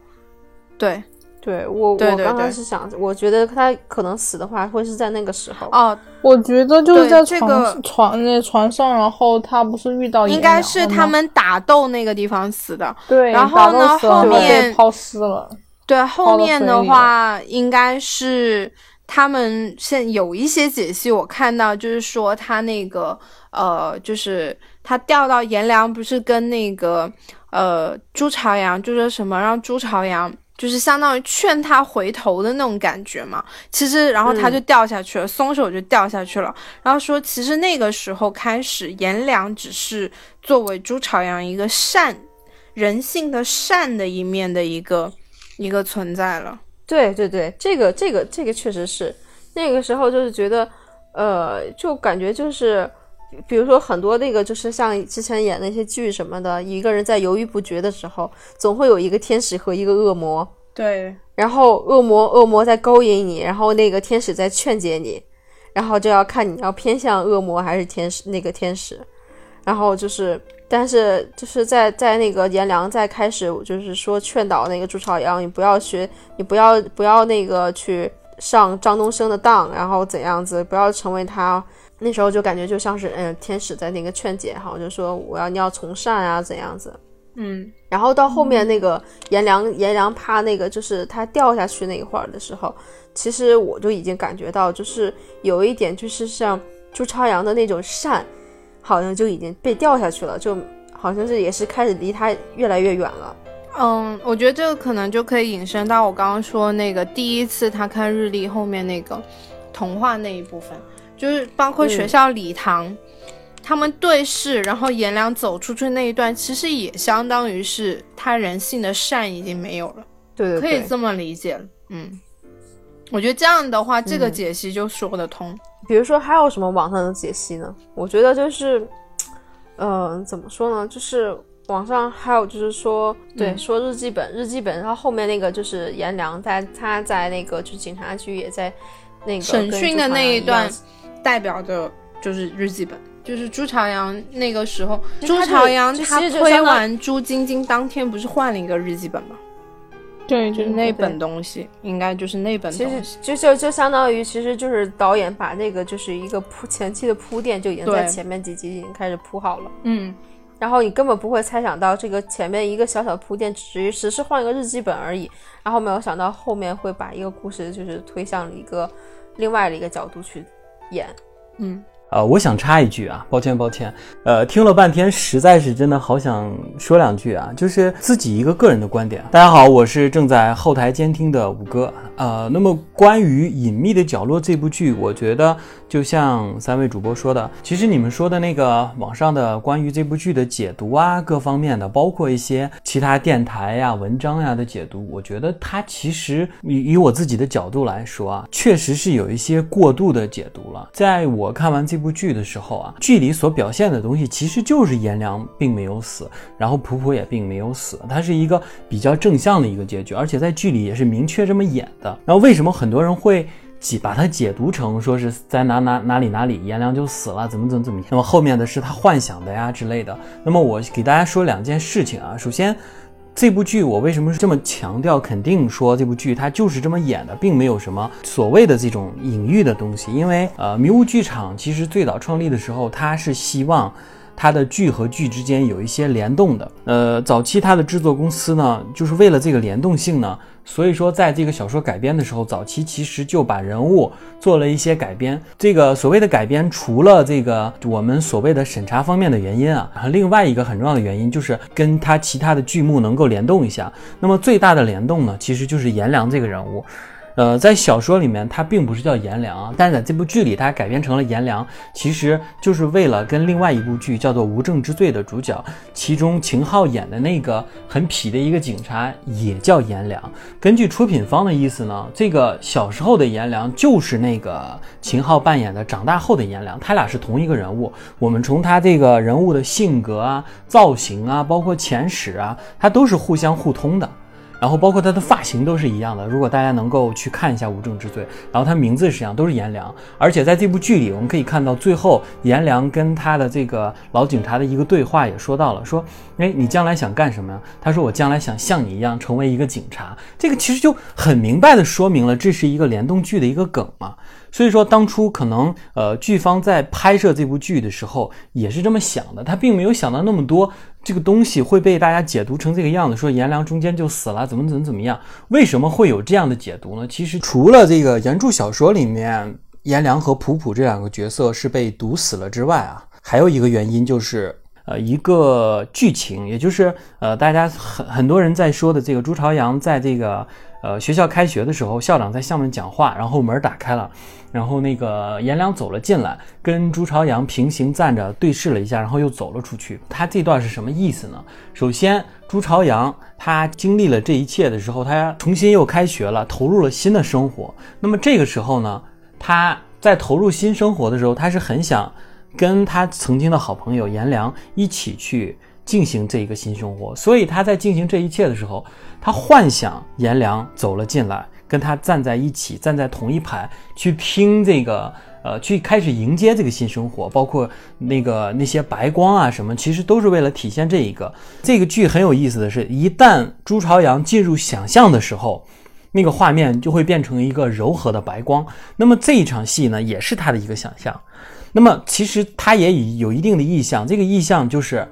对。对我，我刚开始想，我觉得他可能死的话，会是在那个时候。哦，我觉得就是在这个床那床上，然后他不是遇到应该是他们打斗那个地方死的。对，然后呢，后面抛尸了。对，后面的话应该是他们现有一些解析，我看到就是说他那个呃，就是他掉到颜良，不是跟那个呃朱朝阳，就说什么让朱朝阳。就是相当于劝他回头的那种感觉嘛，其实然后他就掉下去了，松手就掉下去了。然后说，其实那个时候开始，颜良只是作为朱朝阳一个善人性的善的一面的一个一个存在了。对对对，这个这个这个确实是那个时候就是觉得，呃，就感觉就是，比如说很多那个就是像之前演那些剧什么的，一个人在犹豫不决的时候，总会有一个天使和一个恶魔。对，然后恶魔恶魔在勾引你，然后那个天使在劝解你，然后就要看你要偏向恶魔还是天使那个天使，然后就是，但是就是在在那个颜良在开始就是说劝导那个朱朝阳，你不要学，你不要不要那个去上张东升的当，然后怎样子，不要成为他。那时候就感觉就像是嗯天使在那个劝解哈，就说我要你要从善啊怎样子。嗯，然后到后面那个颜良，颜良怕那个就是他掉下去那一会儿的时候，其实我就已经感觉到，就是有一点就是像朱朝阳的那种善，好像就已经被掉下去了，就好像是也是开始离他越来越远了。嗯，我觉得这个可能就可以引申到我刚刚说那个第一次他看日历后面那个童话那一部分，就是包括学校礼堂。他们对视，然后颜良走出去那一段，其实也相当于是他人性的善已经没有了，对，可以这么理解。嗯，我觉得这样的话，这个解析就说得通。比如说还有什么网上的解析呢？我觉得就是，嗯，怎么说呢？就是网上还有就是说，对，说日记本，日记本，然后后面那个就是颜良在他在那个就警察局也在那个审讯的那一段，代表的就是日记本。就是朱朝阳那个时候，朱朝阳他推完朱晶晶当天不是换了一个日记本吗？对，就是那本东西，应该就是那本东西。就就就相当于，其实就是导演把那个就是一个铺前期的铺垫就已经在前面几集已经开始铺好了。嗯，然后你根本不会猜想到这个前面一个小小铺垫只只是换一个日记本而已，然后没有想到后面会把一个故事就是推向一个另外的一个角度去演。嗯。呃，我想插一句啊，抱歉抱歉，呃，听了半天，实在是真的好想说两句啊，就是自己一个个人的观点。大家好，我是正在后台监听的五哥。呃，那么关于《隐秘的角落》这部剧，我觉得就像三位主播说的，其实你们说的那个网上的关于这部剧的解读啊，各方面的，包括一些其他电台呀、文章呀的解读，我觉得它其实以以我自己的角度来说啊，确实是有一些过度的解读了。在我看完这部剧的时候啊，剧里所表现的东西其实就是颜良并没有死，然后普普也并没有死，它是一个比较正向的一个结局，而且在剧里也是明确这么演的。然后为什么很多人会解把它解读成说是在哪哪哪里哪里颜良就死了，怎么怎么怎么？那么后面的是他幻想的呀之类的。那么我给大家说两件事情啊，首先。这部剧我为什么这么强调？肯定说这部剧它就是这么演的，并没有什么所谓的这种隐喻的东西。因为呃，迷雾剧场其实最早创立的时候，它是希望。它的剧和剧之间有一些联动的。呃，早期它的制作公司呢，就是为了这个联动性呢，所以说在这个小说改编的时候，早期其实就把人物做了一些改编。这个所谓的改编，除了这个我们所谓的审查方面的原因啊，另外一个很重要的原因就是跟它其他的剧目能够联动一下。那么最大的联动呢，其实就是颜良这个人物。呃，在小说里面，他并不是叫颜良啊，但是在这部剧里，他改编成了颜良，其实就是为了跟另外一部剧叫做《无证之罪》的主角，其中秦昊演的那个很痞的一个警察也叫颜良。根据出品方的意思呢，这个小时候的颜良就是那个秦昊扮演的长大后的颜良，他俩是同一个人物。我们从他这个人物的性格啊、造型啊，包括前史啊，他都是互相互通的。然后包括他的发型都是一样的。如果大家能够去看一下《无证之罪》，然后他名字是一样，都是颜良。而且在这部剧里，我们可以看到最后颜良跟他的这个老警察的一个对话，也说到了说，哎，你将来想干什么呀？他说我将来想像你一样成为一个警察。这个其实就很明白的说明了这是一个联动剧的一个梗嘛。所以说当初可能呃剧方在拍摄这部剧的时候也是这么想的，他并没有想到那么多。这个东西会被大家解读成这个样子，说颜良中间就死了，怎么怎么怎么样？为什么会有这样的解读呢？其实除了这个原著小说里面颜良和普普这两个角色是被毒死了之外啊，还有一个原因就是，呃，一个剧情，也就是呃，大家很很多人在说的这个朱朝阳在这个。呃，学校开学的时候，校长在下面讲话，然后门打开了，然后那个颜良走了进来，跟朱朝阳平行站着对视了一下，然后又走了出去。他这段是什么意思呢？首先，朱朝阳他经历了这一切的时候，他重新又开学了，投入了新的生活。那么这个时候呢，他在投入新生活的时候，他是很想跟他曾经的好朋友颜良一起去。进行这一个新生活，所以他在进行这一切的时候，他幻想颜良走了进来，跟他站在一起，站在同一排，去听这个，呃，去开始迎接这个新生活，包括那个那些白光啊什么，其实都是为了体现这一个。这个剧很有意思的是，一旦朱朝阳进入想象的时候，那个画面就会变成一个柔和的白光。那么这一场戏呢，也是他的一个想象。那么其实他也有一定的意向，这个意向就是。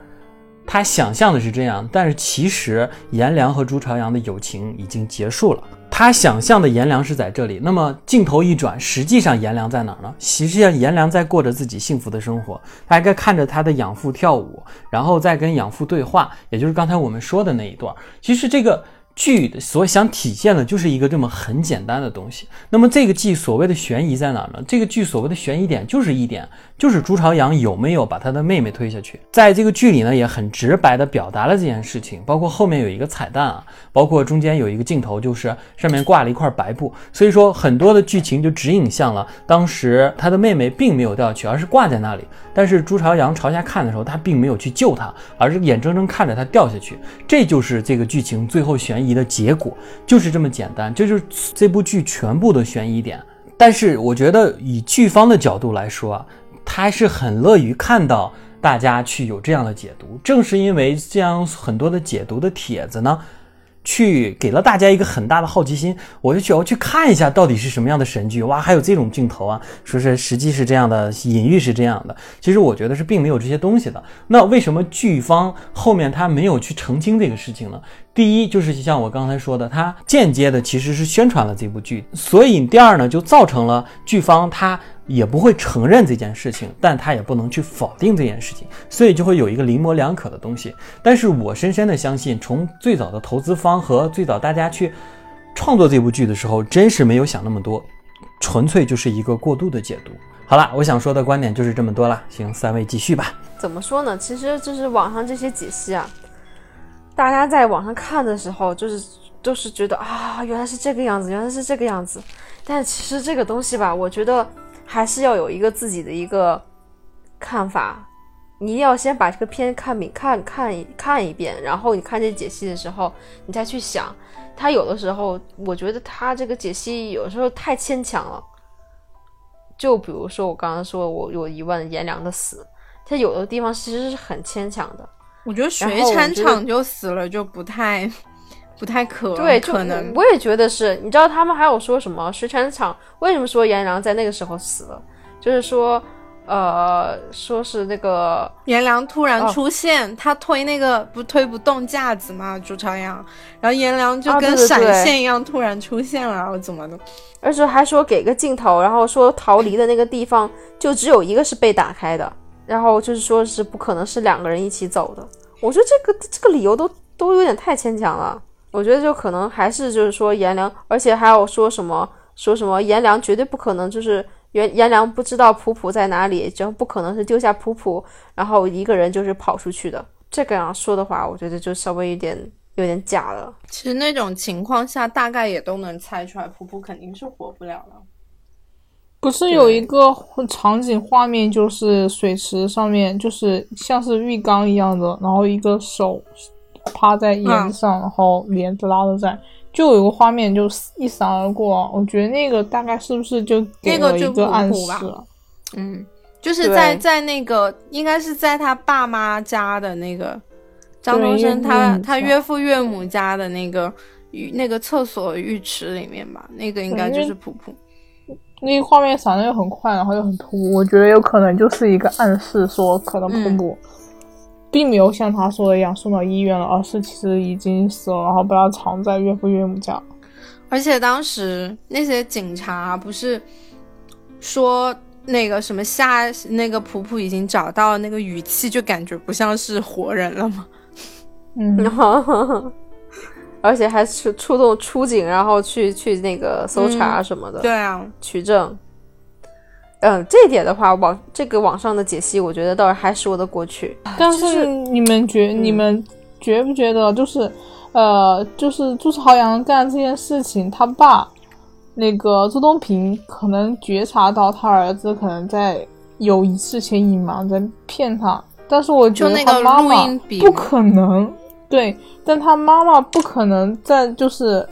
他想象的是这样，但是其实颜良和朱朝阳的友情已经结束了。他想象的颜良是在这里，那么镜头一转，实际上颜良在哪儿呢？实际上颜良在过着自己幸福的生活，他还在看着他的养父跳舞，然后再跟养父对话，也就是刚才我们说的那一段。其实这个。剧所想体现的就是一个这么很简单的东西。那么这个剧所谓的悬疑在哪呢？这个剧所谓的悬疑点就是一点，就是朱朝阳有没有把他的妹妹推下去。在这个剧里呢，也很直白的表达了这件事情。包括后面有一个彩蛋啊，包括中间有一个镜头，就是上面挂了一块白布。所以说很多的剧情就指引向了当时他的妹妹并没有掉下去，而是挂在那里。但是朱朝阳朝下看的时候，他并没有去救他，而是眼睁睁看着他掉下去。这就是这个剧情最后悬疑。你的结果就是这么简单，这就是这部剧全部的悬疑点。但是我觉得以剧方的角度来说啊，他还是很乐于看到大家去有这样的解读。正是因为这样很多的解读的帖子呢。去给了大家一个很大的好奇心，我就去要去看一下到底是什么样的神剧哇，还有这种镜头啊，说是实际是这样的，隐喻是这样的。其实我觉得是并没有这些东西的。那为什么剧方后面他没有去澄清这个事情呢？第一就是像我刚才说的，他间接的其实是宣传了这部剧，所以第二呢就造成了剧方他。也不会承认这件事情，但他也不能去否定这件事情，所以就会有一个零模两可的东西。但是我深深的相信，从最早的投资方和最早大家去创作这部剧的时候，真是没有想那么多，纯粹就是一个过度的解读。好了，我想说的观点就是这么多了。行，三位继续吧。怎么说呢？其实就是网上这些解析啊，大家在网上看的时候，就是都是觉得啊，原来是这个样子，原来是这个样子。但其实这个东西吧，我觉得。还是要有一个自己的一个看法，你一定要先把这个片看明看看看一遍，然后你看这解析的时候，你再去想，他有的时候，我觉得他这个解析有时候太牵强了。就比如说我刚刚说我有疑问颜良的死，他有的地方其实是很牵强的。我觉得水产厂就死了就不太。不太可对，可能我也觉得是。你知道他们还有说什么？水产厂为什么说颜良在那个时候死了？就是说，呃，说是那个颜良突然哦出现，他推那个不推不动架子嘛，朱朝阳，然后颜良就啊跟闪现一样突然出现了，然后怎么的？而且还说给个镜头，然后说逃离的那个地方就只有一个是被打开的，然后就是说是不可能是两个人一起走的。我觉得这个这个理由都都有点太牵强了。我觉得就可能还是就是说颜良，而且还有说什么说什么颜良绝对不可能就是颜颜良不知道普普在哪里，就不可能是丢下普普，然后一个人就是跑出去的。这个样说的话，我觉得就稍微有点有点假了。其实那种情况下，大概也都能猜出来，普普肯定是活不了了。不是有一个场景画面，就是水池上面，就是像是浴缸一样的，然后一个手趴在嗯沿上，然后帘子拉着在，就有个画面就一闪而过。我觉得那个大概是不是就给了一那个暗示了？嗯，就是在在那个应该是在他爸妈家的那个张东升他他岳父岳母家的那个浴那个厕所浴池里面吧，那个应该就是普普。那个画面闪的又很快，然后又很突兀，我觉得有可能就是一个暗示，说可能嗯瀑布并没有像他说的一样送到医院了，而是其实已经死了，然后把他藏在岳父岳母家。而且当时那些警察不是说那个什么夏那个普普已经找到那个语气，就感觉不像是活人了吗？嗯，而且还是出动出警，然后去去那个搜查嗯什么的。对啊，取证。嗯，这一点的话，网这个网上的解析，我觉得倒是还说得过去。但是你们觉嗯你们觉不觉得就是呃，就是朱朝阳干这件事情，他爸那个朱东平可能觉察到他儿子可能在有一事情隐瞒，在骗他，但是我觉得他妈妈不可能对，但他妈妈不可能在就是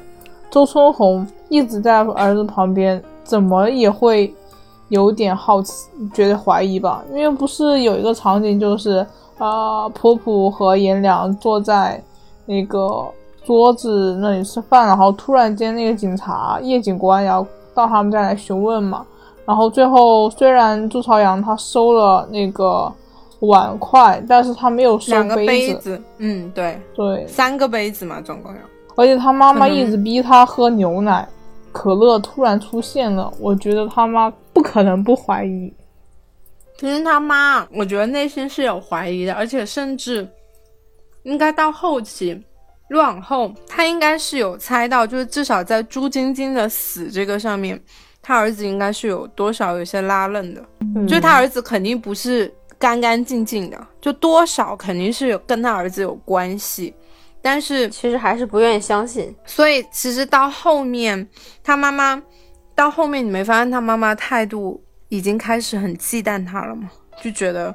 周春红一直在儿子旁边，怎么也会有点好奇，觉得怀疑吧？因为不是有一个场景就是啊，普普和颜良坐在那个桌子那里吃饭，然后突然间那个警察叶警官要到他们家来询问嘛，然后最后虽然朱朝阳他收了那个碗筷，但是他没有收两个杯子，杯子，嗯，对，对，三个杯子嘛，总共有。而且他妈妈一直逼他喝牛奶，可乐突然出现了，我觉得他妈不可能不怀疑。其实他妈，我觉得内心是有怀疑的，而且甚至应该到后期越往后，他应该是有猜到，就是至少在朱晶晶的死这个上面，他儿子应该是有多少有些拉楞的，嗯就他儿子肯定不是干干净净的，就多少肯定是有跟他儿子有关系，但是其实还是不愿意相信。所以其实到后面，他妈妈到后面，你没发现他妈妈态度已经开始很忌惮他了吗？就觉得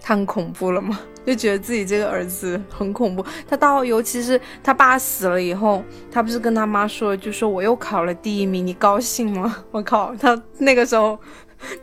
他很恐怖了吗？就觉得自己这个儿子很恐怖。他到尤其是他爸死了以后，他不是跟他妈说，就说我又考了第一名，你高兴吗？我靠，他那个时候。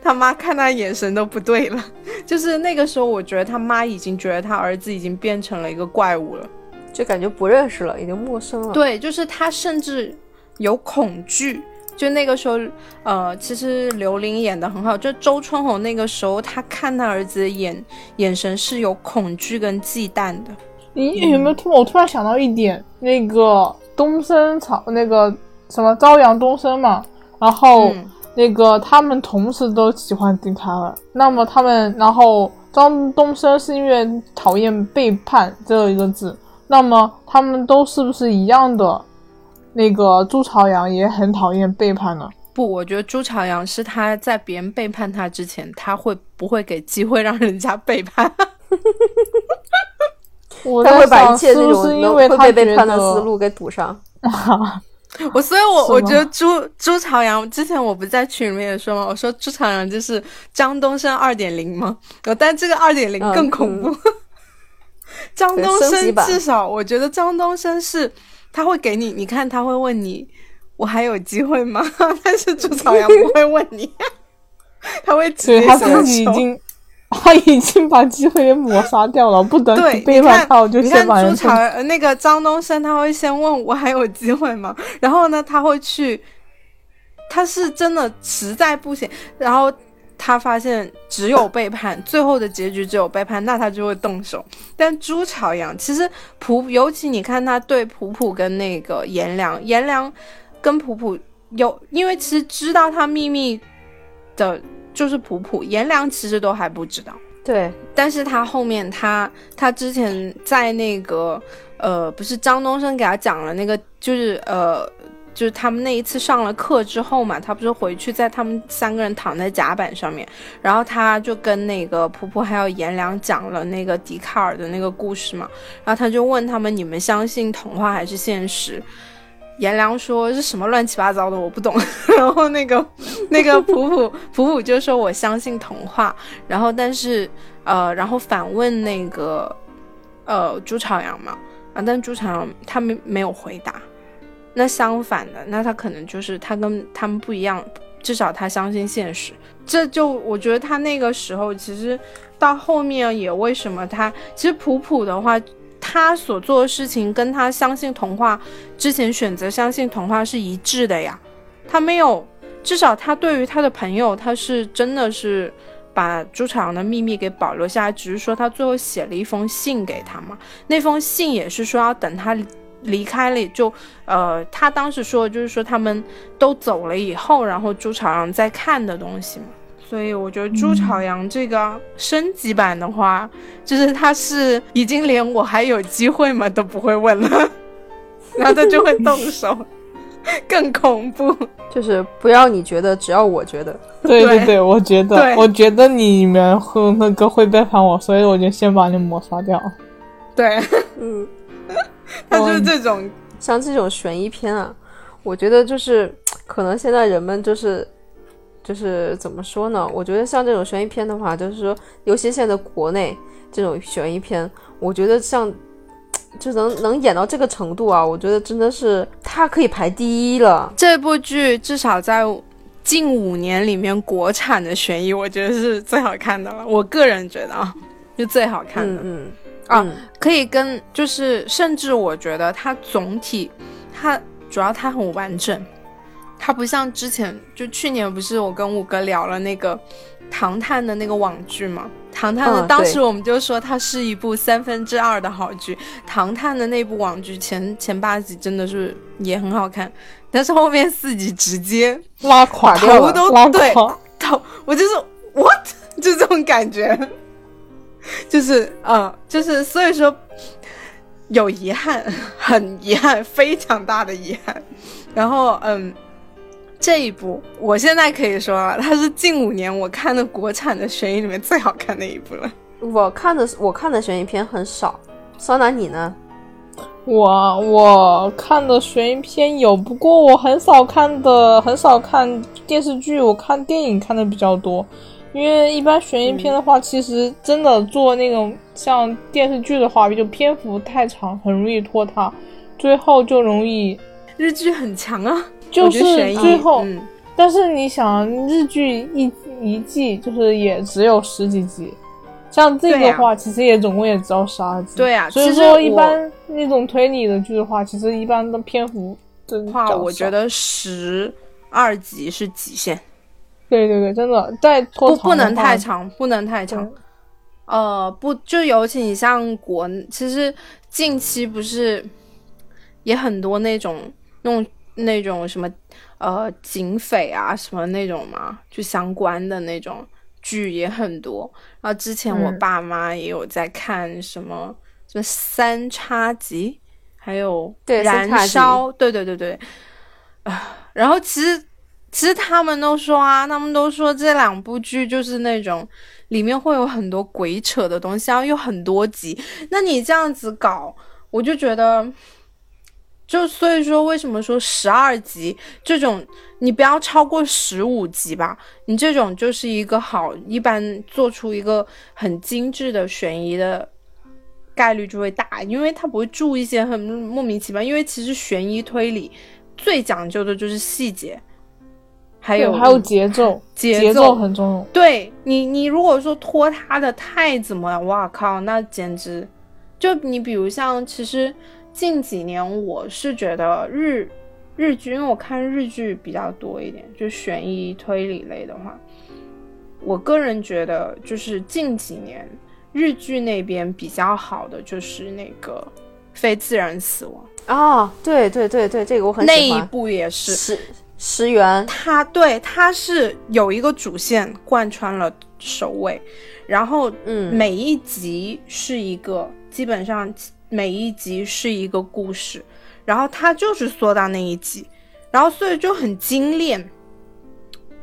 他妈看他眼神都不对了，就是那个时候，我觉得他妈已经觉得他儿子已经变成了一个怪物了。就感觉不认识了，已经陌生了。，对，就是他甚至有恐惧。就那个时候，呃，其实刘琳演的很好。就周春红那个时候，她看她儿子的眼眼神是有恐惧跟忌惮的。你有没有突？我突然想到一点，那个东升朝，那个什么朝阳东升嘛，然后。嗯那个他们同时都喜欢丁凯尔，那么他们，然后张东升是因为讨厌背叛这一个字，那么他们都是不是一样的？那个朱朝阳也很讨厌背叛呢。不，我觉得朱朝阳是他在别人背叛他之前，他会不会给机会让人家背叛？我他会把一切那种因为他觉被背叛的思路给堵上。我所以我，我觉得朱朱朝阳之前我不在群里面也说嘛，我说朱朝阳就是张东升二点零嘛，呃但这个二点零嗯更恐怖。张东升至少我觉得张东升是他会给你，你看他会问你我还有机会吗？但是朱朝阳不会问你，他会直接他已经，他已经把机会给抹杀掉了，不等对，你背叛他，我就你先把人看朱朝呃那个张东升，他会先问我还有机会吗？然后呢，他会去，他是真的实在不行，然后他发现只有背叛，最后的结局只有背叛，那他就会动手。但朱朝阳其实普，尤其你看他对普普跟那个颜良，颜良跟普普有，因为其实知道他秘密的就是普普，颜良其实都还不知道。对，但是他后面他他之前在那个呃，不是张东升给他讲了那个，就是呃。就是他们那一次上了课之后嘛，他不是回去在他们三个人躺在甲板上面，然后他就跟那个婆婆还有颜良讲了那个笛卡尔的那个故事嘛，然后他就问他们你们相信童话还是现实？颜良说是什么乱七八糟的我不懂，然后那个那个 普普普普就说我相信童话，然后但是呃然后反问那个呃朱朝阳嘛啊，但朱朝阳他没没有回答。那相反的，那他可能就是他跟他们不一样，至少他相信现实。这就我觉得他那个时候其实到后面也为什么他其实普普的话，他所做的事情跟他相信童话之前选择相信童话是一致的呀。他没有，至少他对于他的朋友，他是真的是把朱朝阳的秘密给保留下来，只是说他最后写了一封信给他嘛。那封信也是说要等他。离开了，就，呃，他当时说，就是说他们都走了以后，然后朱朝阳在看的东西嘛。所以我觉得朱朝阳这个升级版的话，就是他是已经连我还有机会吗都不会问了，然后他就会动手，更恐怖。就是不要你觉得，只要我觉得。对对对，我觉得，我觉得你们会那个会背叛我，所以我就先把你抹杀掉。对，嗯。他就是这种，像这种悬疑片啊，我觉得就是可能现在人们就是就是怎么说呢？我觉得像这种悬疑片的话，就是说，尤其现在国内这种悬疑片，我觉得像就能能演到这个程度啊，我觉得真的是它可以排第一了。这部剧至少在近五年里面，国产的悬疑，我觉得是最好看的了。我个人觉得啊，就最好看的。嗯。啊，可以跟就是，甚至我觉得它总体，它主要它很完整，它不像之前就去年不是我跟五哥聊了那个《唐探》的那个网剧嘛？《唐探》的当时我们就说它是一部三分之二的好剧，《唐探》的那部网剧前前八集真的是也很好看，但是后面四集直接拉 垮掉了，头都对头，我就是 what 就 这种感觉。就是，嗯，就是，所以说有遗憾，很遗憾，非常大的遗憾。然后，嗯，这一部我现在可以说了，它是近五年我看的国产的悬疑里面最好看的一部了。我看的我看的悬疑片很少，桑拿你呢？我我看的悬疑片有，不过我很少看的，很少看电视剧，我看电影看的比较多。因为一般悬疑片的话，其实真的做那种像电视剧的话，就篇幅太长，很容易拖沓，最后就容易日剧很强啊，就是最后，但是你想日剧一一季就是也只有十几集，像这个的话，其实也总共也只有十二集，对啊，所以说一般那种推理的剧的话，其实一般的篇幅的话，我觉得十二集是极限。对对对，真的再拖不不能太长，不能太长。呃，不，就尤其你像国，其实近期不是也很多那种那种那种什么呃警匪啊什么那种嘛，就相关的那种剧也很多。然后之前我爸妈也有在看什么什么三叉戟，还有燃烧，对对对对，啊，然后其实。其实他们都说啊，他们都说这两部剧就是那种里面会有很多鬼扯的东西，然后有很多集。那你这样子搞，我就觉得，就所以说为什么说十二集这种，你不要超过十五集吧？你这种就是一个好，一般做出一个很精致的悬疑的概率就会大，因为他不会注一些很莫名其妙。因为其实悬疑推理最讲究的就是细节。还有还有节奏，节奏很重要。对你，你如果说拖沓的太怎么，哇靠，那简直就你比如像，其实近几年我是觉得日日剧，因为我看日剧比较多一点，就悬疑推理类的话，我个人觉得，就是近几年日剧那边比较好的就是那个非自然死亡哦，对对对对，这个我很那一喜欢。部也是，石石原，他对他是有一个主线贯穿了首尾，然后嗯，每一集是一个，基本上每一集是一个故事，然后他就是缩到那一集，然后所以就很精炼，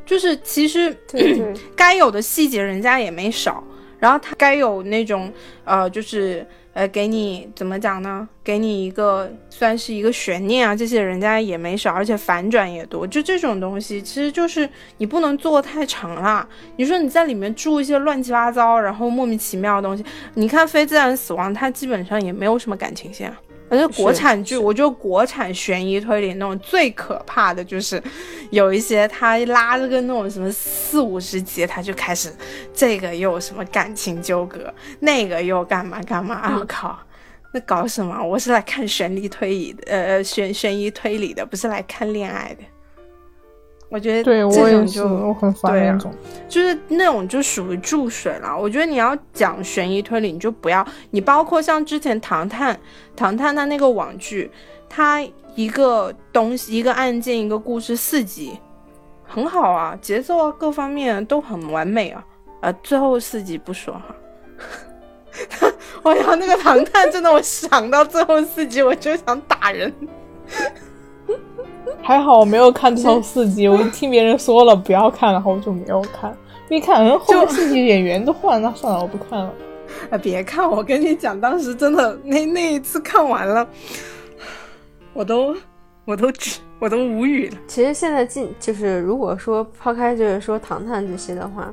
就是其实 该有的细节人家也没少，然后他该有那种呃，就是呃，给你怎么讲呢？给你一个算是一个悬念啊，这些人家也没少，而且反转也多。就这种东西，其实就是你不能做太长啦。你说你在里面住一些乱七八糟，然后莫名其妙的东西，你看《非自然死亡》，它基本上也没有什么感情线。而且国产剧，我觉得国产悬疑推理那种最可怕的就是，有一些他拉着个那种什么四五十集，他就开始这个又有什么感情纠葛，那个又干嘛干嘛，啊我、靠，那搞什么？我是来看悬疑推理的，呃，悬悬疑推理的，不是来看恋爱的。我觉得对我也是，这种就我很烦对啊那种。就是那种就属于注水了。我觉得你要讲悬疑推理，你就不要你包括像之前唐探，唐探他那个网剧，它一个东西一个案件一个故事四集，很好啊，节奏啊各方面都很完美啊。呃，最后四集不说哈。我呀，那个唐探真的，我想到最后四集我就想打人。还好我没有看最后四集，我听别人说了不要看，然后我就没有看。一看，嗯，后面四集演员都换了，那算了，我不看了。啊，别看，我跟你讲，当时真的那那一次看完了，我都我都我都无语了。其实现在进就是如果说抛开就是说唐探这些的话，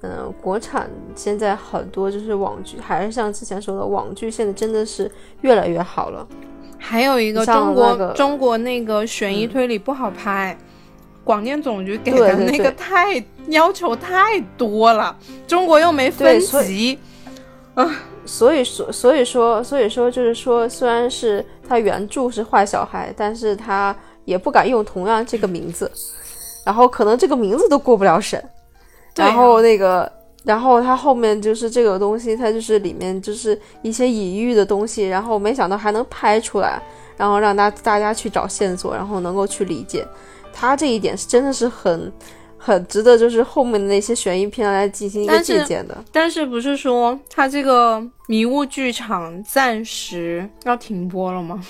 嗯、国产现在很多就是网剧，还是像之前说的，网剧现在真的是越来越好了。还有一个中国、那个中国那个悬疑推理不好拍，广电总局给的那个对太要求太多了，中国又没分级，所以说，所以说，所以说，就是说，虽然是他原著是坏小孩，但是他也不敢用同样这个名字，然后可能这个名字都过不了审，啊然后那个，然后它后面就是这个东西，它就是里面就是一些隐喻的东西，然后没想到还能拍出来，然后让大大家去找线索，然后能够去理解，它这一点是真的是很。很值得，就是后面的那些悬疑片来进行一个借鉴的。但是不是说它这个迷雾剧场暂时要停播了吗？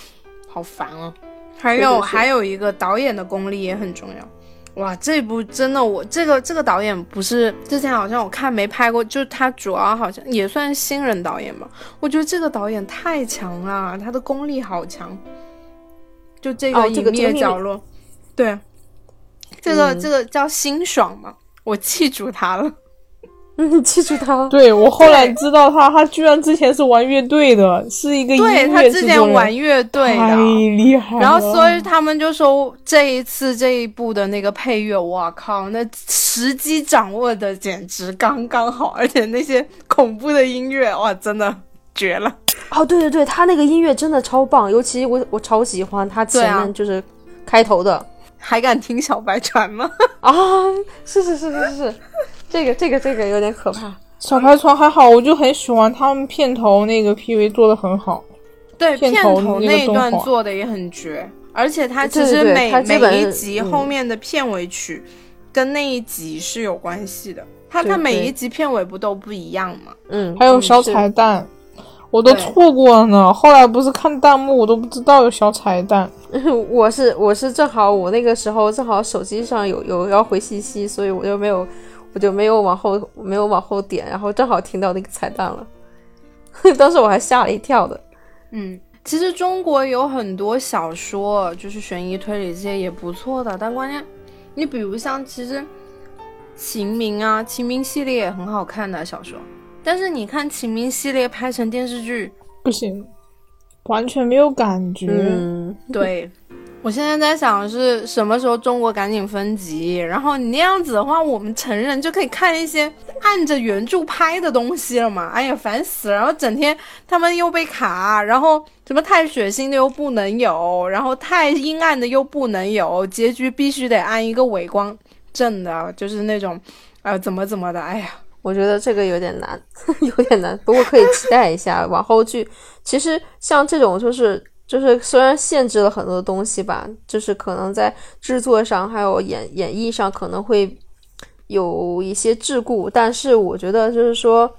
好烦啊！还有还有一个导演的功力也很重要。哇，这部真的我这个这个导演不是之前好像我看没拍过，就是他主要好像也算新人导演吧。我觉得这个导演太强了，他的功力好强。就这个隐秘的角落，对，这个、嗯这个叫辛爽嘛，我记住他了。嗯，你记住他了。对我后来知道他，他居然之前是玩乐队的，是一个音对他乐制作人，之前玩乐队太的，厉害了。然后所以他们就说这一次这一部的那个配乐，我靠，那时机掌握的简直刚刚好，而且那些恐怖的音乐，哇，真的绝了。哦，对对对，他那个音乐真的超棒，尤其我我超喜欢他前面就是开头的还敢听小白船吗？啊，是是是是是，这个这个这个有点可怕。小排船还好，我就很喜欢他们片头那个 PV 做的很好。对，片片头那一段做的也很绝，而且它其实每每一集后面的片尾曲跟那一集是有关系的。它对它每一集片尾不都不一样吗？嗯，还有小彩蛋，我都错过了呢。后来不是看弹幕，我都不知道有小彩蛋。我是我是正好我那个时候正好手机上有有要回信息，所以我就没有我就没有往后没有往后点，然后正好听到那个彩蛋了，当时我还吓了一跳的。嗯，其实中国有很多小说，就是悬疑推理这些也不错的，但关键你比如像其实秦明啊，秦明系列也很好看的小说，但是你看秦明系列拍成电视剧，不行，完全没有感觉。嗯，对。我现在在想是什么时候中国赶紧分级，然后你那样子的话，我们成人就可以看一些按着原著拍的东西了嘛？哎呀，烦死了！然后整天他们又被卡，然后什么太血腥的又不能有，然后太阴暗的又不能有，结局必须得按一个伪光正的，就是那种呃怎么怎么的，哎呀，我觉得这个有点难，有点难，不过可以期待一下往后剧。其实像这种就是就是虽然限制了很多东西吧，就是可能在制作上还有演演绎上可能会有一些桎梏，但是我觉得就是说，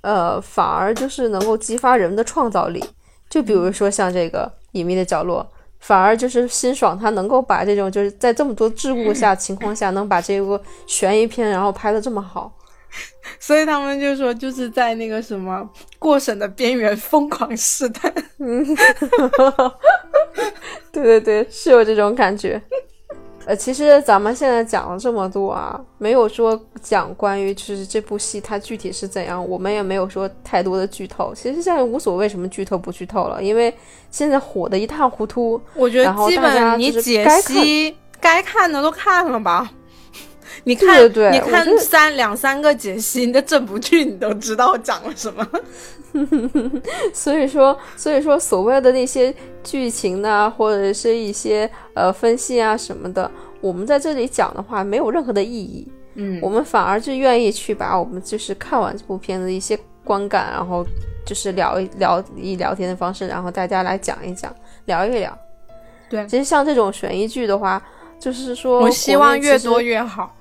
呃，反而就是能够激发人们的创造力。就比如说像这个隐秘的角落，反而就是辛爽他能够把这种就是在这么多桎梏下 情况下，能把这个悬疑片然后拍的这么好。所以他们就说就是在那个什么过审的边缘疯狂试探。嗯，对对对，是有这种感觉。呃，其实咱们现在讲了这么多啊，没有说讲关于就是这部戏它具体是怎样，我们也没有说太多的剧透。其实现在无所谓什么剧透不剧透了，因为现在火的一塌糊涂。我觉得基本你解析该看的都看了吧。你看，你看三两三个解析，那整部剧你都知道讲了什么。所以说，所以说，所谓的那些剧情呢，或者是一些呃分析啊什么的，我们在这里讲的话，没有任何的意义。嗯，我们反而就愿意去把我们就是看完这部片子的一些观感，然后就是聊一聊以聊天的方式，然后大家来讲一讲，聊一聊。对，其实像这种悬疑剧的话，就是说，我希望越多越好。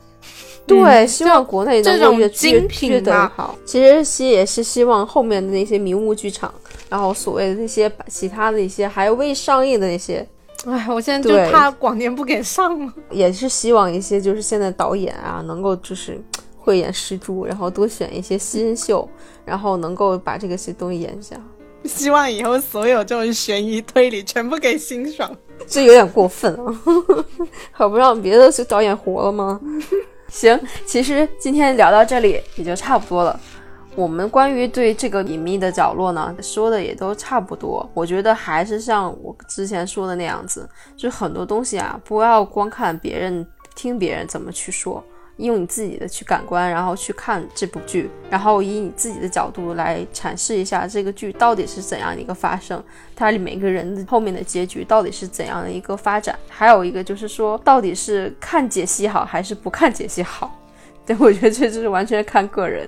对，希望国内这种精品的好。其实希也是希望后面的那些迷雾剧场，然后所谓的那些其他的一些还未上映的那些，哎，我现在就怕广电不给上了。也是希望一些就是现在导演啊，能够就是慧眼识珠，然后多选一些新秀，然后能够把这个些东西演下。希望以后所有这种悬疑推理全部给欣赏，这有点过分啊！可不让别的导演活了吗？行，其实今天聊到这里也就差不多了。我们关于对这个隐秘的角落呢，说的也都差不多。我觉得还是像我之前说的那样子，就很多东西啊，不要光看别人、听别人怎么去说。用你自己的去感官，然后去看这部剧，然后以你自己的角度来阐释一下这个剧到底是怎样的一个发生，它里每个人的后面的结局到底是怎样的一个发展，还有一个就是说，到底是看解析好还是不看解析好？对我觉得这就是完全看个人。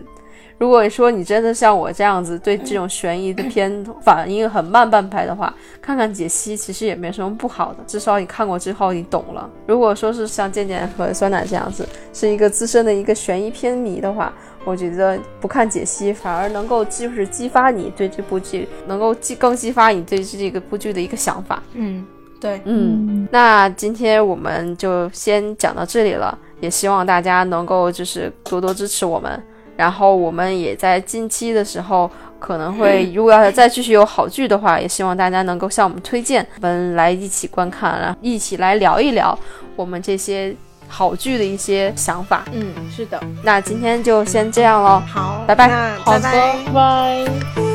如果说你真的像我这样子对这种悬疑的片反应很慢半拍的话，看看解析其实也没什么不好的，至少你看过之后你懂了。如果说是像健健和酸奶这样子是一个资深的一个悬疑片迷的话，我觉得不看解析反而能够就是激发你对这部剧能够激更激发你对这个部剧的一个想法。嗯，对，嗯，那今天我们就先讲到这里了，也希望大家能够就是多多支持我们。然后我们也在近期的时候可能会，如果要是再继续有好剧的话，也希望大家能够向我们推荐，我们来一起观看，然后一起来聊一聊我们这些好剧的一些想法。嗯，是的。那今天就先这样喽。好，拜拜。好拜，拜拜。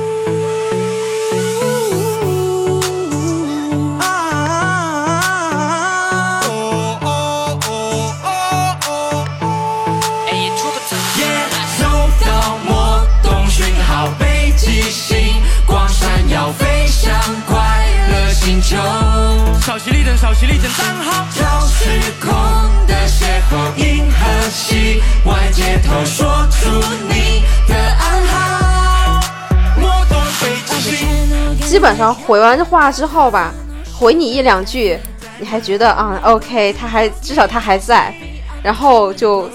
稍息立正，稍息立正，站好。超时空的邂逅，银河系，外街头说出你的暗号。莫懂北极星。基本上回完这话之后吧，回你一两句，你还觉得啊，OK，他还至少他还在，然后就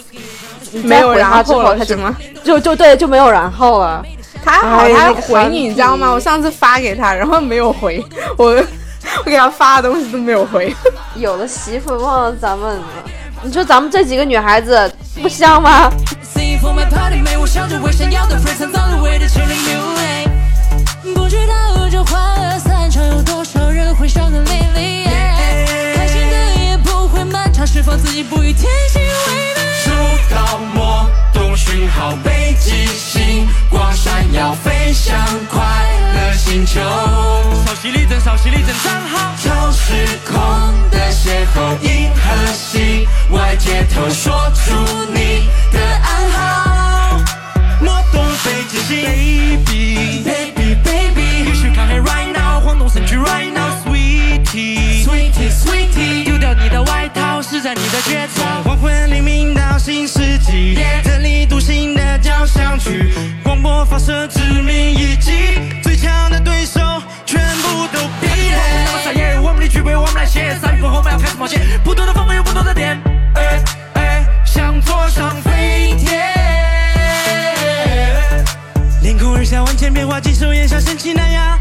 没有然后了，他怎么就就对就没有然后了。他好，他回你，你知道吗？我上次发给他，然后没有回我。我给他发的东西都没有回，有的媳妇忘了咱们了。你说咱们这几个女孩子不香吗？不知道这欢乐散场有多少人会伤痕累累，开心的也不会漫长，释放自己不与天行为难。收到讯号，北极星光闪耀，飞向快乐星球，稍息立正，稍息立正，站好。超时空的邂逅，银河系外街头说出你的暗号。摩登最自星，Baby，Baby，Baby，You should come here right now，晃动身躯 right now，Sweetie，Sweetie，Sweetie，丢掉你的外套，施展你的绝招。黄昏黎明到新世纪，整理独行的交响曲，广播发射致命一击。我们来写，下一步我们要开始冒险。不同的风格有不同的点，哎哎，向左上飞天。凌空而下万千变化，几手眼下神奇难押。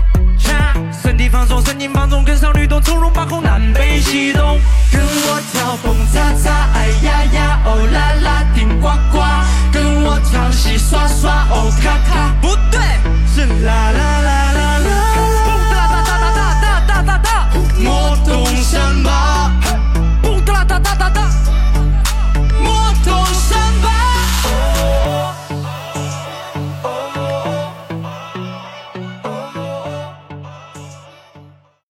身体放松，神经放松，跟上律动，从容把控南北西东。跟我跳蹦擦擦，哎呀呀，哦啦啦，顶呱呱。跟我唱戏耍耍，哦咔咔，不对，是啦啦啦啦啦。Boom! Da da da da da